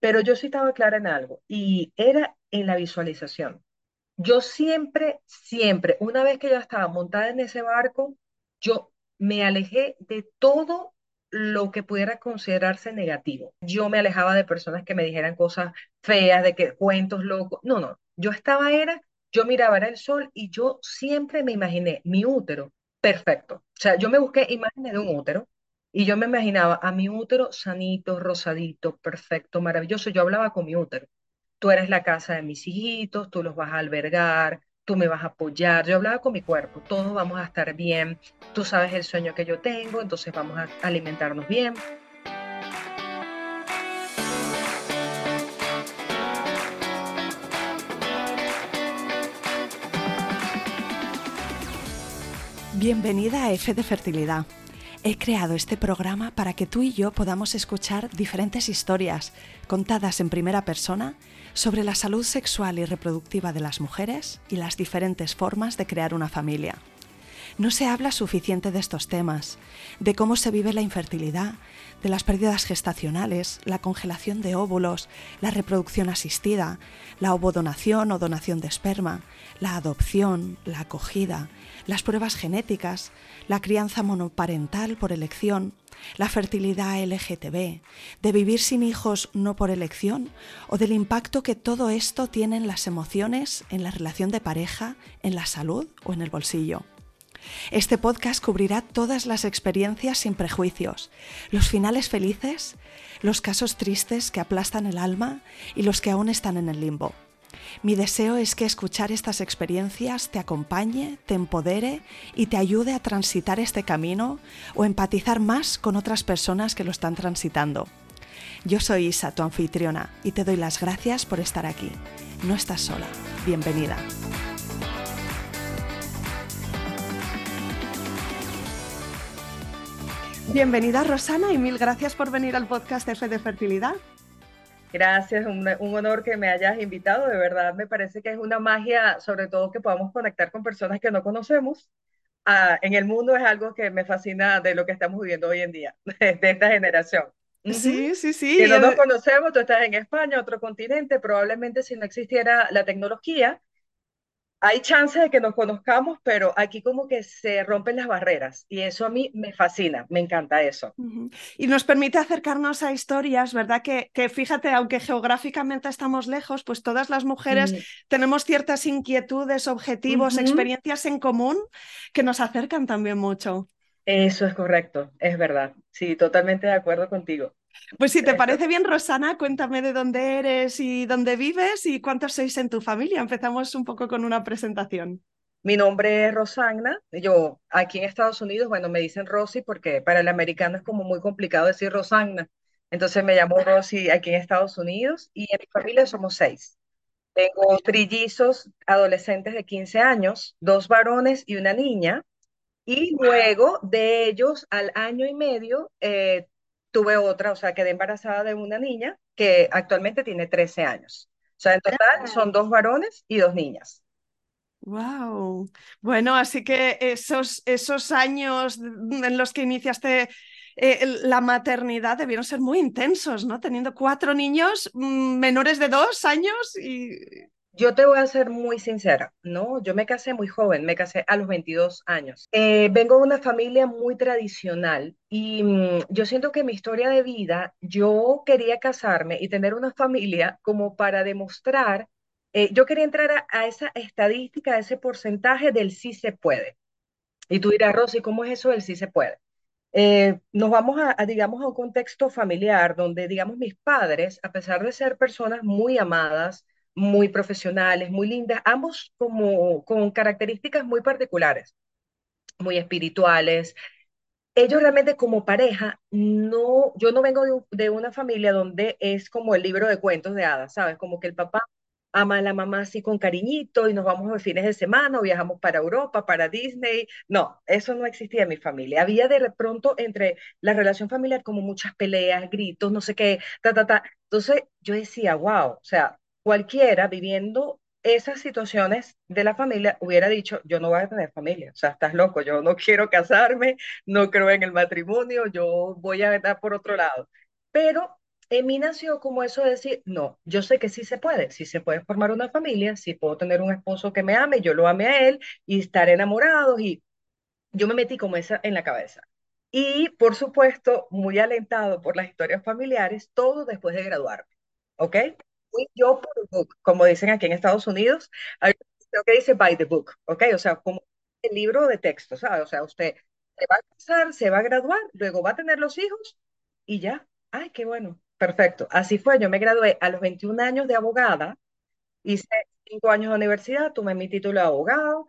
pero yo sí estaba clara en algo y era en la visualización. Yo siempre, siempre, una vez que yo estaba montada en ese barco, yo me alejé de todo lo que pudiera considerarse negativo. Yo me alejaba de personas que me dijeran cosas feas, de que cuentos locos. No, no, yo estaba era, yo miraba era el sol y yo siempre me imaginé mi útero perfecto. O sea, yo me busqué imágenes de un útero y yo me imaginaba a mi útero sanito, rosadito, perfecto, maravilloso. Yo hablaba con mi útero. Tú eres la casa de mis hijitos, tú los vas a albergar, tú me vas a apoyar. Yo hablaba con mi cuerpo, todos vamos a estar bien, tú sabes el sueño que yo tengo, entonces vamos a alimentarnos bien. Bienvenida a F de Fertilidad. He creado este programa para que tú y yo podamos escuchar diferentes historias contadas en primera persona sobre la salud sexual y reproductiva de las mujeres y las diferentes formas de crear una familia. No se habla suficiente de estos temas, de cómo se vive la infertilidad, de las pérdidas gestacionales, la congelación de óvulos, la reproducción asistida, la ovodonación o donación de esperma, la adopción, la acogida, las pruebas genéticas, la crianza monoparental por elección, la fertilidad LGTB, de vivir sin hijos no por elección o del impacto que todo esto tiene en las emociones, en la relación de pareja, en la salud o en el bolsillo. Este podcast cubrirá todas las experiencias sin prejuicios, los finales felices, los casos tristes que aplastan el alma y los que aún están en el limbo. Mi deseo es que escuchar estas experiencias te acompañe, te empodere y te ayude a transitar este camino o empatizar más con otras personas que lo están transitando. Yo soy Isa, tu anfitriona, y te doy las gracias por estar aquí. No estás sola. Bienvenida. Bienvenida Rosana y mil gracias por venir al podcast F de Fertilidad. Gracias, un, un, honor que me hayas invitado. De verdad, me parece que es una magia, sobre todo que podamos conectar con personas que no conocemos. Ah, en el mundo es algo que me fascina de lo que estamos viviendo hoy en día, de esta generación. Sí, sí, sí. Que no nos conocemos, tú estás en España, otro continente, probablemente si no existiera la tecnología, hay chance de que nos conozcamos, pero aquí como que se rompen las barreras y eso a mí me fascina, me encanta eso. Y nos permite acercarnos a historias, ¿verdad? Que, que fíjate, aunque geográficamente estamos lejos, pues todas las mujeres tenemos ciertas inquietudes, objetivos, experiencias en común que nos acercan también mucho. Eso es correcto, es verdad. Sí, totalmente de acuerdo contigo. Pues si te parece bien, Rosana, cuéntame de dónde eres y dónde vives y cuántos sois en tu familia. Empezamos un poco con una presentación. Mi nombre es Rosana. Yo aquí en Estados Unidos, bueno, me dicen Rosy porque para el americano es como muy complicado decir Rosana. Entonces me llamo Rosy aquí en Estados Unidos y en mi familia somos seis. Tengo trillizos adolescentes de 15 años, dos varones y una niña. Y luego de ellos, al año y medio, eh, tuve otra, o sea, quedé embarazada de una niña que actualmente tiene 13 años. O sea, en total son dos varones y dos niñas. Wow. Bueno, así que esos, esos años en los que iniciaste eh, la maternidad debieron ser muy intensos, ¿no? Teniendo cuatro niños mm, menores de dos años y yo te voy a ser muy sincera, ¿no? Yo me casé muy joven, me casé a los 22 años. Eh, vengo de una familia muy tradicional y mm, yo siento que mi historia de vida, yo quería casarme y tener una familia como para demostrar, eh, yo quería entrar a, esa estadística, a ese porcentaje del sí se puede. Y tú dirás, Rosy, ¿cómo es eso del sí se puede? Eh, nos vamos a, digamos, a un contexto familiar donde, digamos, mis padres, a pesar de ser personas muy amadas, muy profesionales, muy lindas, ambos como con características muy particulares, muy espirituales. Ellos realmente como pareja, no, yo no vengo de, una familia donde es como el libro de cuentos de hadas, ¿sabes? Como que el papá ama a la mamá así con cariñito y nos vamos de fines de semana o viajamos para Europa, para Disney. No, eso no existía en mi familia. Había de pronto entre la relación familiar como muchas peleas, gritos, no sé qué, ta, ta, ta. Entonces yo decía, wow, o sea, cualquiera viviendo esas situaciones de la familia hubiera dicho, yo no voy a tener familia, o sea, estás loco, yo no quiero casarme, no creo en el matrimonio, yo voy a dar por otro lado. Pero en mí nació como eso de decir, no, yo sé que sí se puede, sí se puede formar una familia, sí puedo tener un esposo que me ame, yo lo ame a él y estar enamorados y yo me metí como esa en la cabeza. Y por supuesto, muy alentado por las historias familiares, todo después de graduarme, ¿ok? Fui yo por book, como dicen aquí en Estados Unidos, hay lo que dice by the book, ¿ok? O sea, como el libro de texto, ¿sabes? O sea, usted se va a casar, se va a graduar, luego va a tener los hijos y ya. Ay, qué bueno. Perfecto. Así fue. Yo me gradué a los 21 años de abogada, hice cinco años de universidad, tomé mi título de abogado,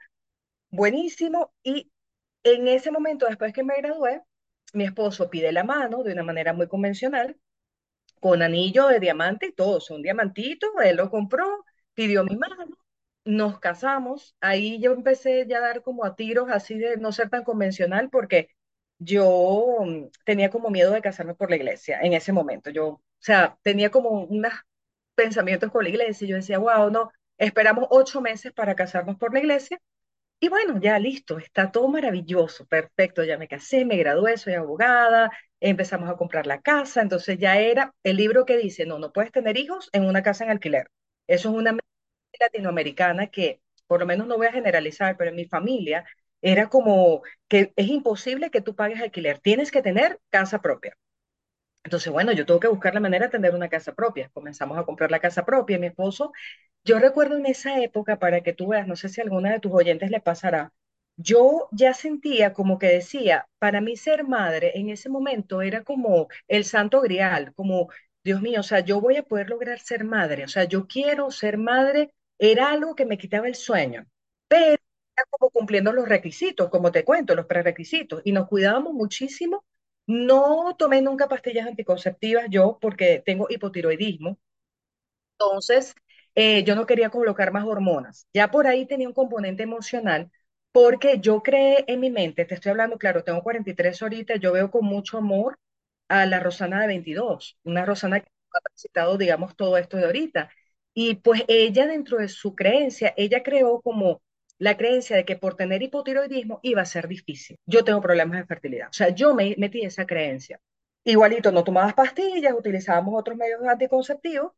buenísimo. Y en ese momento, después que me gradué, mi esposo pide la mano de una manera muy convencional, con anillo de diamante y todo, un diamantito, él lo compró, pidió mi mano, nos casamos, ahí yo empecé ya a dar como a tiros así de no ser tan convencional porque yo mm, tenía como miedo de casarme por la iglesia en ese momento. Yo, o sea, tenía como unos pensamientos con la iglesia y yo decía, wow, no, esperamos ocho meses para casarnos por la iglesia y bueno, ya listo, está todo maravilloso, perfecto, ya me casé, me gradué, soy abogada, empezamos a comprar la casa, entonces ya era el libro que dice, no, no puedes tener hijos en una casa en alquiler. Eso es una latinoamericana que, por lo menos no voy a generalizar, pero en mi familia era como que es imposible que tú pagues alquiler, tienes que tener casa propia. Entonces, bueno, yo tengo que buscar la manera de tener una casa propia. Comenzamos a comprar la casa propia. Mi esposo, yo recuerdo en esa época, para que tú veas, no sé si alguna de tus oyentes le pasará, yo ya sentía como que decía, para mí ser madre en ese momento era como el santo grial, como, Dios mío, o sea, yo voy a poder lograr ser madre, o sea, yo quiero ser madre, era algo que me quitaba el sueño, pero era como cumpliendo los requisitos, como te cuento, los prerequisitos, y nos cuidábamos muchísimo no tomé nunca pastillas anticonceptivas yo porque tengo hipotiroidismo. Entonces, eh, yo no quería colocar más hormonas. Ya por ahí tenía un componente emocional porque yo creé en mi mente, te estoy hablando, claro, tengo 43 ahorita, yo veo con mucho amor a la Rosana de 22, una Rosana que ha transitado, digamos, todo esto de ahorita. Y pues ella dentro de su creencia, ella creó como la creencia de que por tener hipotiroidismo iba a ser difícil. Yo tengo problemas de fertilidad. O sea, yo me metí esa creencia. Igualito, no tomabas pastillas, utilizábamos otros medios anticonceptivos,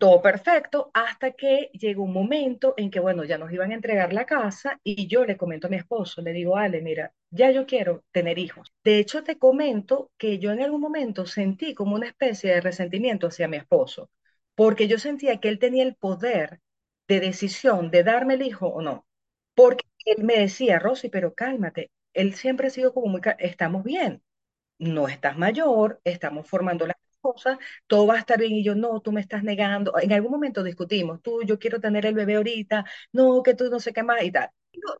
todo perfecto, hasta que llegó un momento en que, bueno, ya nos iban a entregar la casa y yo le comento a mi esposo, le digo, Ale, mira, ya yo quiero tener hijos. De hecho, te comento que yo en algún momento sentí como una especie de resentimiento hacia mi esposo, porque yo sentía que él tenía el poder de decisión de darme el hijo o no. Porque él me decía, Rosy, pero cálmate, él siempre ha sido como muy, estamos bien, no estás mayor, estamos formando las cosas, todo va a estar bien y yo, no, tú me estás negando. En algún momento discutimos, tú, yo quiero tener el bebé ahorita, no, que tú no sé qué más y tal.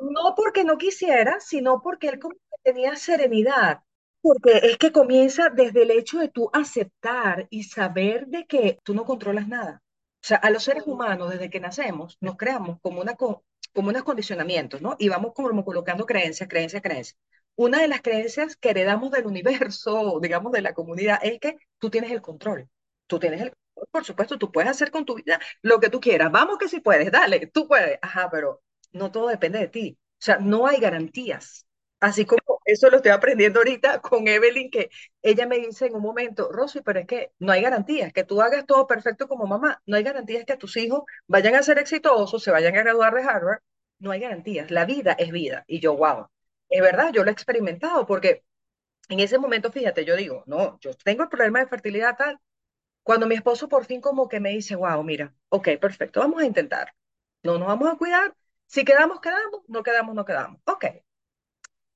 No, no porque no quisiera, sino porque él como tenía serenidad, porque es que comienza desde el hecho de tú aceptar y saber de que tú no controlas nada. O sea, a los seres humanos, desde que nacemos, nos creamos como, una, como unos condicionamientos, ¿no? Y vamos como colocando creencias, creencias, creencias. Una de las creencias que heredamos del universo, digamos, de la comunidad, es que tú tienes el control. Tú tienes el control, por supuesto, tú puedes hacer con tu vida lo que tú quieras. Vamos que si puedes, dale, tú puedes. Ajá, pero no todo depende de ti. O sea, no hay garantías. Así como eso lo estoy aprendiendo ahorita con Evelyn, que ella me dice en un momento, Rosy, pero es que no hay garantías, que tú hagas todo perfecto como mamá, no hay garantías que tus hijos vayan a ser exitosos, se vayan a graduar de Harvard, no hay garantías, la vida es vida. Y yo, wow, es verdad, yo lo he experimentado, porque en ese momento, fíjate, yo digo, no, yo tengo el problema de fertilidad tal, cuando mi esposo por fin como que me dice, wow, mira, ok, perfecto, vamos a intentar, no nos vamos a cuidar, si quedamos, quedamos, no quedamos, no quedamos, ok,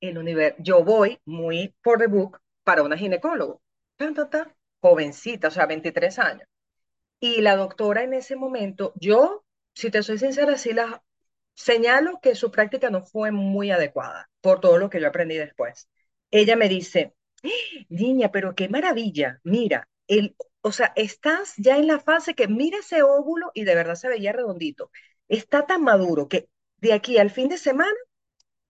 el universo, yo voy muy por the para una ginecólogo, jovencita, o sea, 23 años. Y la doctora en ese momento, yo, si te soy sincera, sí la señalo que su práctica no fue muy adecuada por todo lo que yo aprendí después. Ella me dice, niña, pero qué maravilla, mira, el, o sea, estás ya en la fase que mira ese óvulo y de verdad se veía redondito. Está tan maduro que de aquí al fin de semana,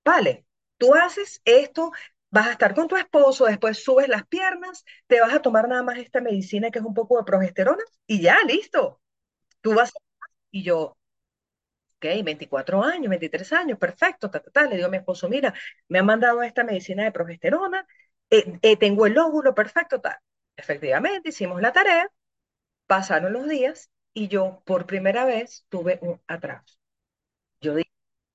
vale, Tú haces esto, vas a estar con tu esposo, después subes las piernas, te vas a tomar nada más esta medicina que es un poco de progesterona y ya, listo. Tú vas y yo, ok, 24 años, 23 años, perfecto, ta, ta, le digo a mi esposo, mira, me han mandado esta medicina de progesterona, eh, eh, tengo el óvulo, perfecto, tal. Efectivamente, hicimos la tarea, pasaron los días y yo por primera vez tuve un atraso. Yo dije,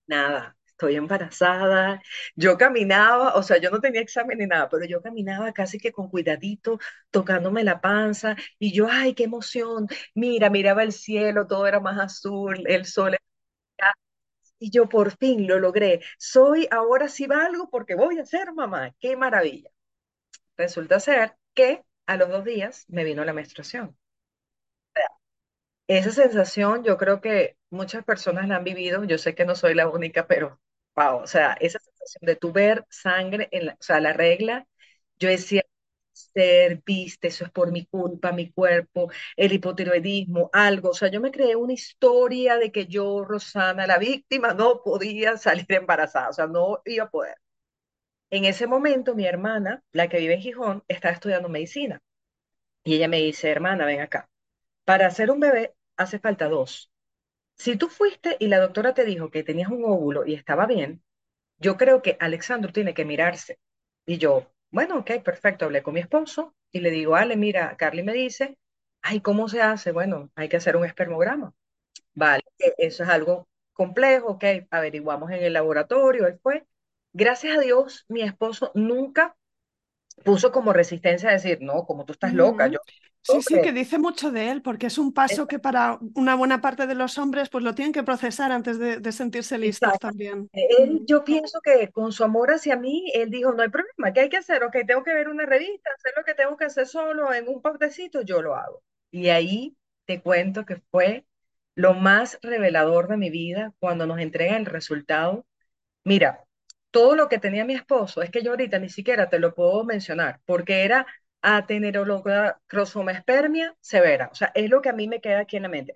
nada, estoy embarazada. Yo caminaba, o sea, yo no tenía examen ni nada, pero yo caminaba casi que con cuidadito, tocándome la panza y yo, ay, qué emoción. Mira, miraba el cielo, todo era más azul, el sol. era- Y yo por fin lo logré. Soy ahora sí valgo porque voy a ser mamá. Qué maravilla. Resulta ser que a los dos días me vino la menstruación. Esa sensación yo creo que muchas personas la han vivido, yo sé que no soy la única, pero wow, o sea, esa sensación de tu ver sangre, en la, o sea, la regla, yo decía, ser, viste, eso es por mi culpa, mi cuerpo, el hipotiroidismo, algo, o sea, yo me creé una historia de que yo, Rosana, la víctima, no podía salir embarazada, o sea, no iba a poder. En ese momento, mi hermana, la que vive en Gijón, estaba estudiando medicina y ella me dice, hermana, ven acá. Para hacer un bebé hace falta dos. Si tú fuiste y la doctora te dijo que tenías un óvulo y estaba bien, yo creo que Alexandro tiene que mirarse. Y yo, bueno, ok, perfecto, hablé con mi esposo y le digo, Ale, mira, Carly me dice, ay, ¿cómo se hace? Bueno, hay que hacer un espermograma. Vale, eso es algo complejo, ok, averiguamos en el laboratorio, él fue. Gracias a Dios, mi esposo nunca puso como resistencia a decir, no, como tú estás loca, yo, Sí, sí, que dice mucho de él, porque es un paso que para una buena parte de los hombres pues lo tienen que procesar antes de, de sentirse listos exacto. también. Él, Mm. yo pienso que con su amor hacia mí, él dijo, no hay problema, ¿qué hay que hacer? Ok, tengo que ver una revista, hacer lo que tengo que hacer solo en un postecito, yo lo hago. Y ahí te cuento que fue lo más revelador de mi vida cuando nos entregan el resultado Mira, todo lo que tenía mi esposo, es que yo ahorita ni siquiera te lo puedo mencionar, porque era atenerocromospermia severa. O sea, es lo que a mí me queda aquí en la mente.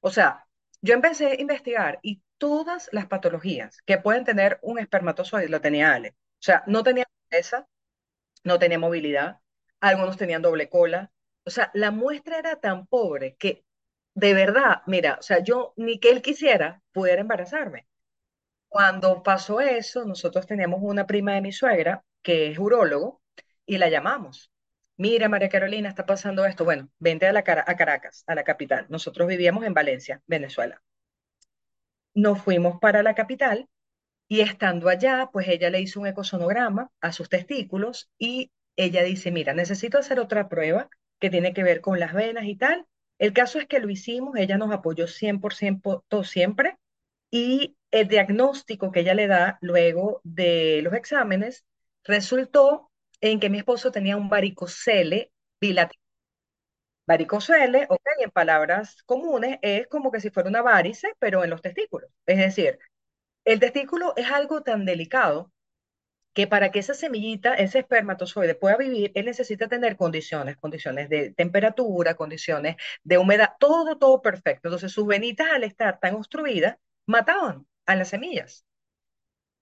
O sea, yo empecé a investigar y todas las patologías que pueden tener un espermatozoide lo tenía Ale. O sea, no tenía esa, no tenía movilidad, algunos tenían doble cola. O sea, la muestra era tan pobre que de verdad, mira, o sea, yo ni que él quisiera pudiera embarazarme. Cuando pasó eso, nosotros teníamos una prima de mi suegra que es urólogo y la llamamos. Mira, María Carolina, está pasando esto. Bueno, vente a, la Cara- a Caracas, a la capital. Nosotros vivíamos en Valencia, Venezuela. Nos fuimos para la capital y estando allá, pues ella le hizo un ecosonograma a sus testículos y ella dice, mira, necesito hacer otra prueba que tiene que ver con las venas y tal. El caso es que lo hicimos, ella nos apoyó 100% todo siempre y el diagnóstico que ella le da luego de los exámenes resultó en que mi esposo tenía un varicocele bilateral. Varicocele, ok, en palabras comunes, es como que si fuera una varice, pero en los testículos. Es decir, el testículo es algo tan delicado que para que esa semillita, ese espermatozoide pueda vivir, él necesita tener condiciones, condiciones de temperatura, condiciones de humedad, todo, todo perfecto. Entonces sus venitas al estar tan obstruidas, mataban a las semillas.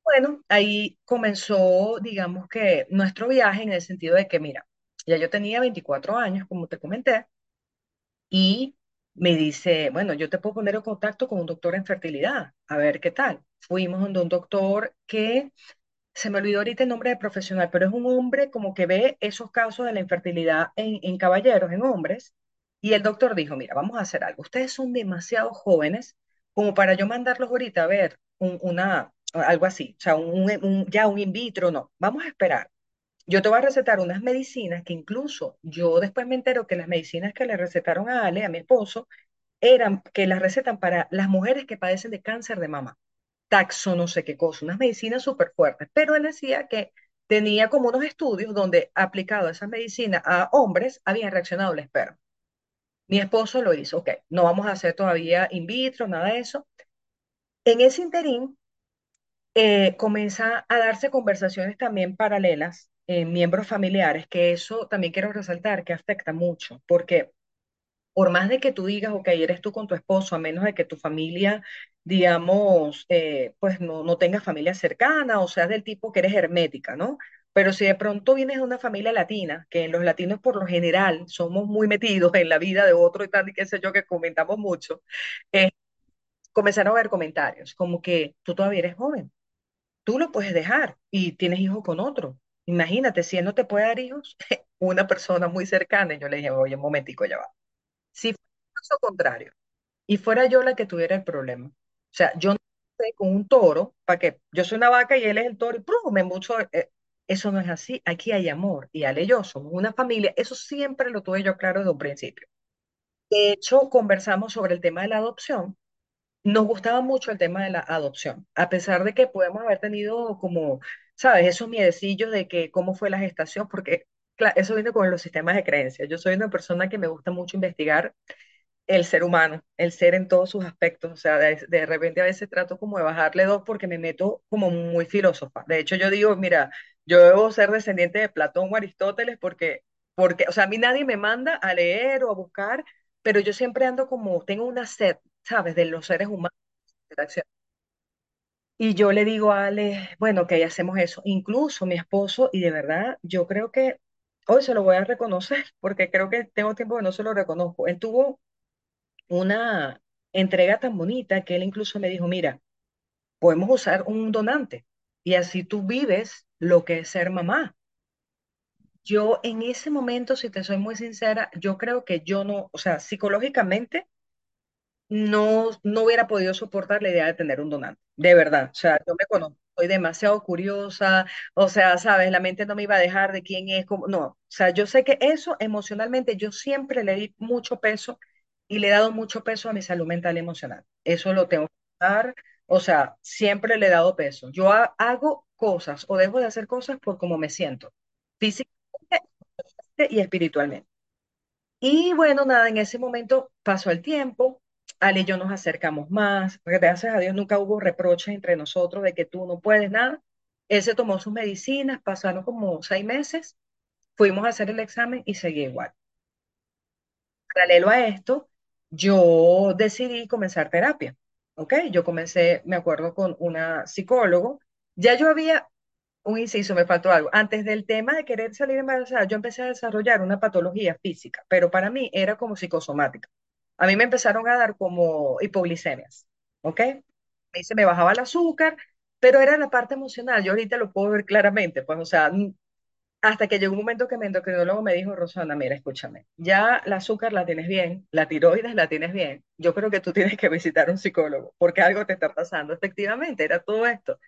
Bueno, ahí comenzó, digamos que nuestro viaje en el sentido de que, mira, ya yo tenía 24 años, como te comenté, y me dice, bueno, yo te puedo poner en contacto con un doctor en fertilidad, a ver qué tal. Fuimos donde un doctor que se me olvidó ahorita el nombre de profesional, pero es un hombre como que ve esos casos de la infertilidad en, en caballeros, en hombres, y el doctor dijo, mira, vamos a hacer algo, ustedes son demasiado jóvenes como para yo mandarlos ahorita a ver un- una, algo así, o sea, ya un in vitro, no, vamos a esperar. Yo te voy a recetar unas medicinas que incluso yo después me entero que las medicinas que le recetaron a Ale, a mi esposo, eran que las recetan para las mujeres que padecen de cáncer de mama taxo, no sé qué cosa, unas medicinas súper fuertes, pero él decía que tenía como unos estudios donde aplicado esas medicinas a hombres habían reaccionado el esperma. Mi esposo lo hizo, ok, no vamos a hacer todavía in vitro, nada de eso. En ese interín eh, comienza a darse conversaciones también paralelas en miembros familiares, que eso también quiero resaltar, que afecta mucho, porque por más de que tú digas, ok, eres tú con tu esposo, a menos de que tu familia, digamos, eh, pues no, no tengas familia cercana o seas del tipo que eres hermética, ¿no? Pero si de pronto vienes de una familia latina, que en los latinos por lo general somos muy metidos en la vida de otro y tal, y qué sé yo, que comentamos mucho, eh, comenzaron a ver comentarios como que tú todavía eres joven, tú lo puedes dejar y tienes hijos con otro. Imagínate, si él no te puede dar hijos, una persona muy cercana, y yo le dije, oye, un momentico, ya va. Si fuera el caso contrario, y fuera yo la que tuviera el problema, o sea, yo no sé con un toro, para que yo soy una vaca y él es el toro, y ¡prum! me mucho, eh, eso no es así, aquí hay amor, y Ale somos una familia, eso siempre lo tuve yo claro desde un principio. De hecho, conversamos sobre el tema de la adopción, nos gustaba mucho el tema de la adopción, a pesar de que podemos haber tenido como, sabes, esos miedecillos de que cómo fue la gestación, porque claro, eso viene con los sistemas de creencias. Yo soy una persona que me gusta mucho investigar el ser humano, el ser en todos sus aspectos. O sea, de, de repente a veces trato como de bajarle dos porque me meto como muy filósofa. De hecho, yo digo, mira, yo debo ser descendiente de Platón o Aristóteles porque, porque, o sea, a mí nadie me manda a leer o a buscar, pero yo siempre ando como, tengo una sed, ¿sabes?, de los seres humanos. Y yo le digo a Ale, bueno, que hacemos eso. Incluso mi esposo, y de verdad, yo creo que hoy se lo voy a reconocer, porque creo que tengo tiempo que no se lo reconozco. Él tuvo una entrega tan bonita que él incluso me dijo, mira, podemos usar un donante y así tú vives lo que es ser mamá. Yo en ese momento, si te soy muy sincera, yo creo que yo no, o sea, psicológicamente no, no hubiera podido soportar la idea de tener un donante, de verdad. O sea, yo me conozco, soy demasiado curiosa, o sea, sabes, la mente no me iba a dejar de quién es, como, no. O sea, yo sé que eso emocionalmente, yo siempre le di mucho peso y le he dado mucho peso a mi salud mental y emocional. Eso lo tengo que dar, o sea, siempre le he dado peso. Yo ha- hago cosas o dejo de hacer cosas por cómo me siento, físicamente y espiritualmente. Y bueno, nada, en ese momento pasó el tiempo, Ale y yo nos acercamos más, porque gracias a Dios nunca hubo reproches entre nosotros de que tú no puedes nada. Él se tomó sus medicinas, pasaron como seis meses, fuimos a hacer el examen y seguía igual. Paralelo a esto, yo decidí comenzar terapia, ¿ok? Yo comencé, me acuerdo, con una psicólogo. Ya yo había, un inciso, me faltó algo. Antes del tema de querer salir embarazada, yo empecé a desarrollar una patología física, pero para mí era como psicosomática. A mí me empezaron a dar como hipoglicemias, ¿ok? Me se me bajaba el azúcar, pero era la parte emocional. Yo ahorita lo puedo ver claramente, pues, o sea, hasta que llegó un momento que mi endocrinólogo me dijo, Rosana, mira, escúchame, ya el azúcar la tienes bien, la tiroides la tienes bien, yo creo que tú tienes que visitar un psicólogo, porque algo te está pasando. Efectivamente, era todo esto.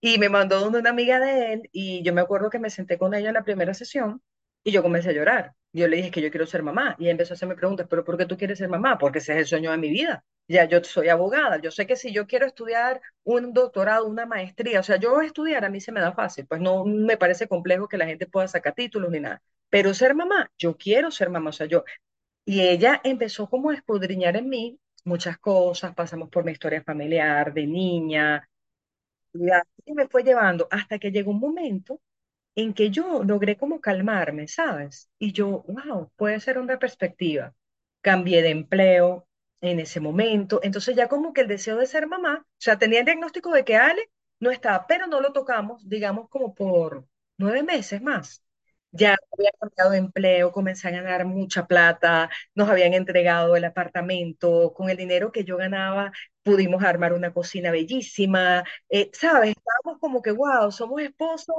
Y me mandó donde una amiga de él y yo me acuerdo que me senté con ella en la primera sesión y yo comencé a llorar. Yo le dije que yo quiero ser mamá y empezó a hacerme preguntas, pero ¿por qué tú quieres ser mamá? Porque ese es el sueño de mi vida. Ya yo soy abogada, yo sé que si yo quiero estudiar un doctorado, una maestría, o sea, yo estudiar a mí se me da fácil, pues no me parece complejo que la gente pueda sacar títulos ni nada. Pero ser mamá, yo quiero ser mamá, o sea, yo. Y ella empezó como a escudriñar en mí muchas cosas, pasamos por mi historia familiar de niña, y así me fue llevando hasta que llegó un momento en que yo logré como calmarme, ¿sabes? Y yo, wow, puede ser una perspectiva. Cambié de empleo en ese momento, entonces ya como que el deseo de ser mamá, o sea, tenía el diagnóstico de que Ale no estaba, pero no lo tocamos, digamos, como por nueve meses más. Ya había cambiado de empleo, comencé a ganar mucha plata, nos habían entregado el apartamento, con el dinero que yo ganaba pudimos armar una cocina bellísima, eh, ¿sabes? Estábamos como que, wow, somos esposos,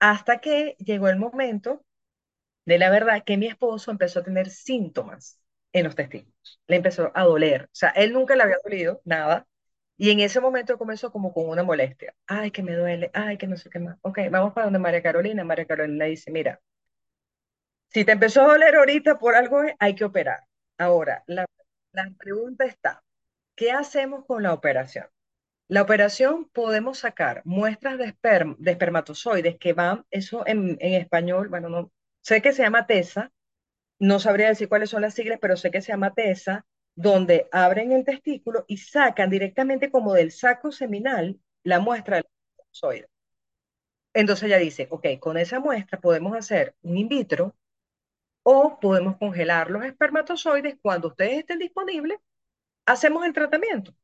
Hasta que llegó el momento de la verdad que mi esposo empezó a tener síntomas en los testículos. Le empezó a doler. O sea, él nunca le había dolido nada. Y en ese momento comenzó como con una molestia. Ay, que me duele. Ay, que no sé qué más. Ok, vamos para donde María Carolina. María Carolina dice, mira, si te empezó a doler ahorita por algo, hay que operar. Ahora, la, la pregunta está, ¿qué hacemos con la operación? La operación podemos sacar muestras de, esperm- de espermatozoides que van, eso en, en español, bueno, no, sé que se llama TESA, no sabría decir cuáles son las siglas, pero sé que se llama TESA, donde abren el testículo y sacan directamente como del saco seminal la muestra del espermatozoide. Entonces ella dice, ok, con esa muestra podemos hacer un in vitro o podemos congelar los espermatozoides cuando ustedes estén disponibles, hacemos el tratamiento.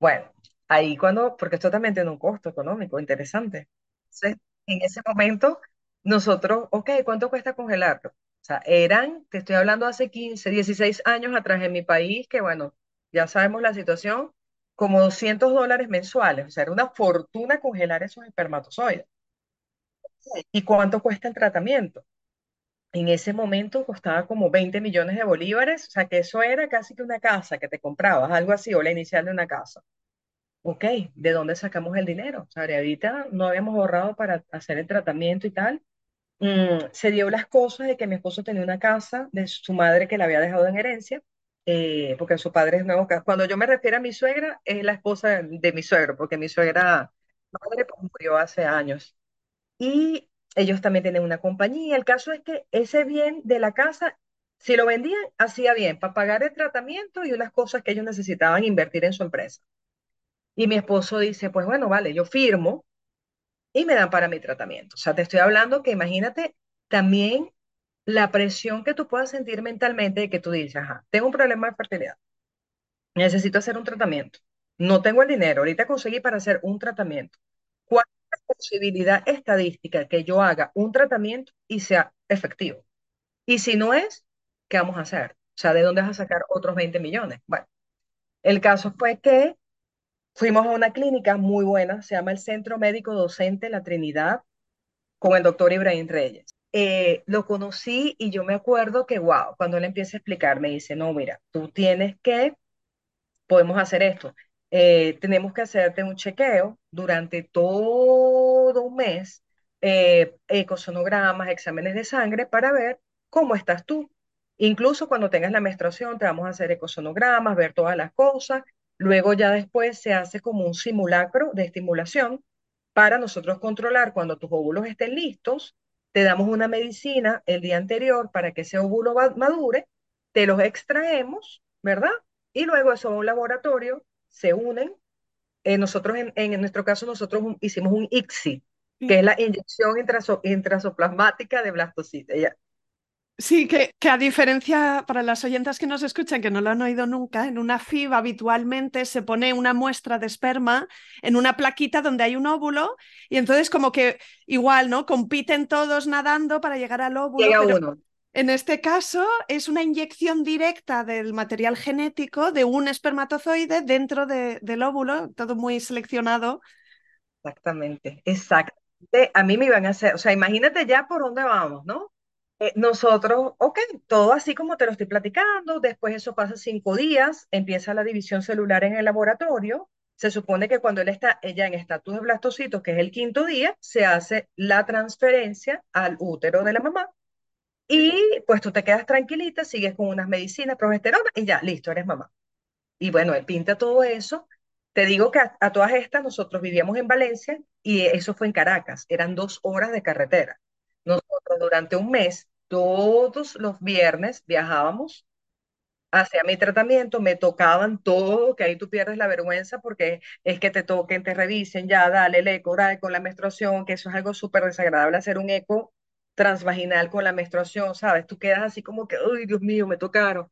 Bueno, ahí cuando, porque esto también tiene un costo económico interesante. Entonces, en ese momento, nosotros, ok, ¿cuánto cuesta congelarlo? O sea, eran, te estoy hablando hace 15, 16 años atrás en mi país, que bueno, ya sabemos la situación, como 200 dólares mensuales, o sea, era una fortuna congelar esos espermatozoides. ¿Y cuánto cuesta el tratamiento? En ese momento costaba como 20 millones de bolívares, o sea, que eso era casi que una casa que te comprabas, algo así, o la inicial de una casa. Ok, ¿de dónde sacamos el dinero? O sea, ahorita no habíamos ahorrado para hacer el tratamiento y tal. Mm, se dio las cosas de que mi esposo tenía una casa de su madre que le había dejado en herencia, eh, porque su padre es nuevo. Cuando yo me refiero a mi suegra, es la esposa de, mi suegro, porque mi suegra madre pues, murió hace años. Y ellos también tienen una compañía. El caso es que ese bien de la casa, si lo vendían, hacía bien para pagar el tratamiento y unas cosas que ellos necesitaban invertir en su empresa. Y mi esposo dice, pues bueno, vale, yo firmo y me dan para mi tratamiento. O sea, te estoy hablando que imagínate también la presión que tú puedas sentir mentalmente de que tú dices, ajá, tengo un problema de fertilidad, necesito hacer un tratamiento, no tengo el dinero, ahorita conseguí para hacer un tratamiento. ¿Cuál es la posibilidad estadística que yo haga un tratamiento y sea efectivo? Y si no es, ¿qué vamos a hacer? O sea, ¿de dónde vas a sacar otros 20 millones? Bueno, el caso fue que fuimos a una clínica muy buena, se llama el Centro Médico Docente La Trinidad, con el doctor Ibrahim Reyes. Eh, lo conocí y yo me acuerdo que, wow, cuando él empieza a explicar, me dice, no, mira, tú tienes que, podemos hacer esto, eh, tenemos que hacerte un chequeo durante todo un mes, eh, ecosonogramas, exámenes de sangre para ver cómo estás tú. Incluso cuando tengas la menstruación, te vamos a hacer ecosonogramas, ver todas las cosas. Luego ya después se hace como un simulacro de estimulación para nosotros controlar cuando tus óvulos estén listos. Te damos una medicina el día anterior para que ese óvulo madure, te los extraemos, ¿verdad? Y luego eso va a un laboratorio, se unen. Eh, nosotros, en, en, nuestro caso, nosotros hicimos un ICSI, que es la inyección intraso, intrasoplasmática de blastocitos. Sí, que, que, a diferencia para las oyentas que nos escuchan, que no lo han oído nunca, en una FIV habitualmente se pone una muestra de esperma en una plaquita donde hay un óvulo y entonces como que igual, ¿no? Compiten todos nadando para llegar al óvulo. Llega uno. En este caso es una inyección directa del material genético de un espermatozoide dentro de, del óvulo, todo muy seleccionado. Exactamente, exacto. A mí me iban a hacer, o sea, imagínate ya por dónde vamos, ¿no? Eh, nosotros, ok, todo así como te lo estoy platicando, después eso pasa cinco días, empieza la división celular en el laboratorio, se supone que cuando él está ella en estatus de blastocitos, que es el quinto día, se hace la transferencia al útero de la mamá y pues tú te quedas tranquilita, sigues con unas medicinas, progesterona y ya, listo, eres mamá. Y bueno, él pinta todo eso. Te digo que a, a todas estas nosotros vivíamos en Valencia y eso fue en Caracas, eran dos horas de carretera. Durante un mes, todos los viernes viajábamos hacia mi tratamiento, me tocaban todo, que ahí tú pierdes la vergüenza porque es que te toquen, te revisen, ya dale el eco, dale con la menstruación, que eso es algo súper desagradable hacer un eco transvaginal con la menstruación, ¿sabes? Tú quedas así como que, ay, Dios mío, me tocaron.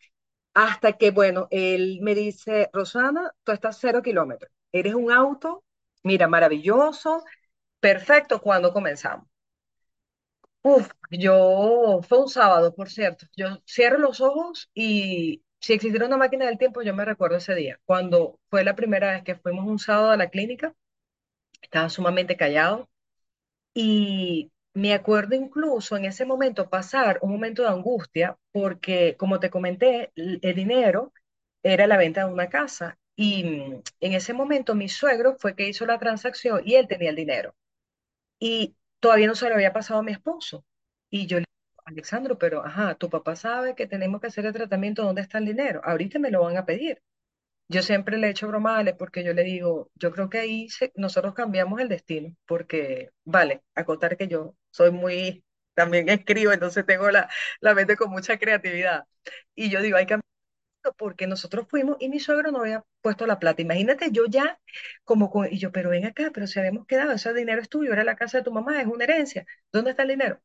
Hasta que, bueno, él me dice, Rosana, tú estás cero kilómetros, eres un auto, mira, maravilloso, perfecto, ¿cuándo comenzamos? Uf, yo, fue un sábado, por cierto. Yo cierro los ojos y si existiera una máquina del tiempo, yo me recuerdo ese día, cuando fue la primera vez que fuimos un sábado a la clínica, estaba sumamente callado y me acuerdo incluso en ese momento pasar un momento de angustia porque, como te comenté, el dinero era la venta de una casa y mm, en ese momento mi suegro fue que hizo la transacción y él tenía el dinero. Y todavía no se lo había pasado a mi esposo. Y yo le digo, Alexandro, pero ajá, tu papá sabe que tenemos que hacer el tratamiento, ¿dónde está el dinero? Ahorita me lo van a pedir. Yo siempre le echo bromales porque yo le digo, yo creo que ahí nosotros cambiamos el destino, porque, vale, acotar que yo soy muy, también escribo, entonces tengo la, la mente con mucha creatividad. Y yo digo, hay que porque nosotros fuimos y mi suegro no había puesto la plata. Imagínate yo ya como con, y yo, pero ven acá, pero si habíamos quedado, ese dinero es tuyo, era la casa de tu mamá, es una herencia, ¿dónde está el dinero?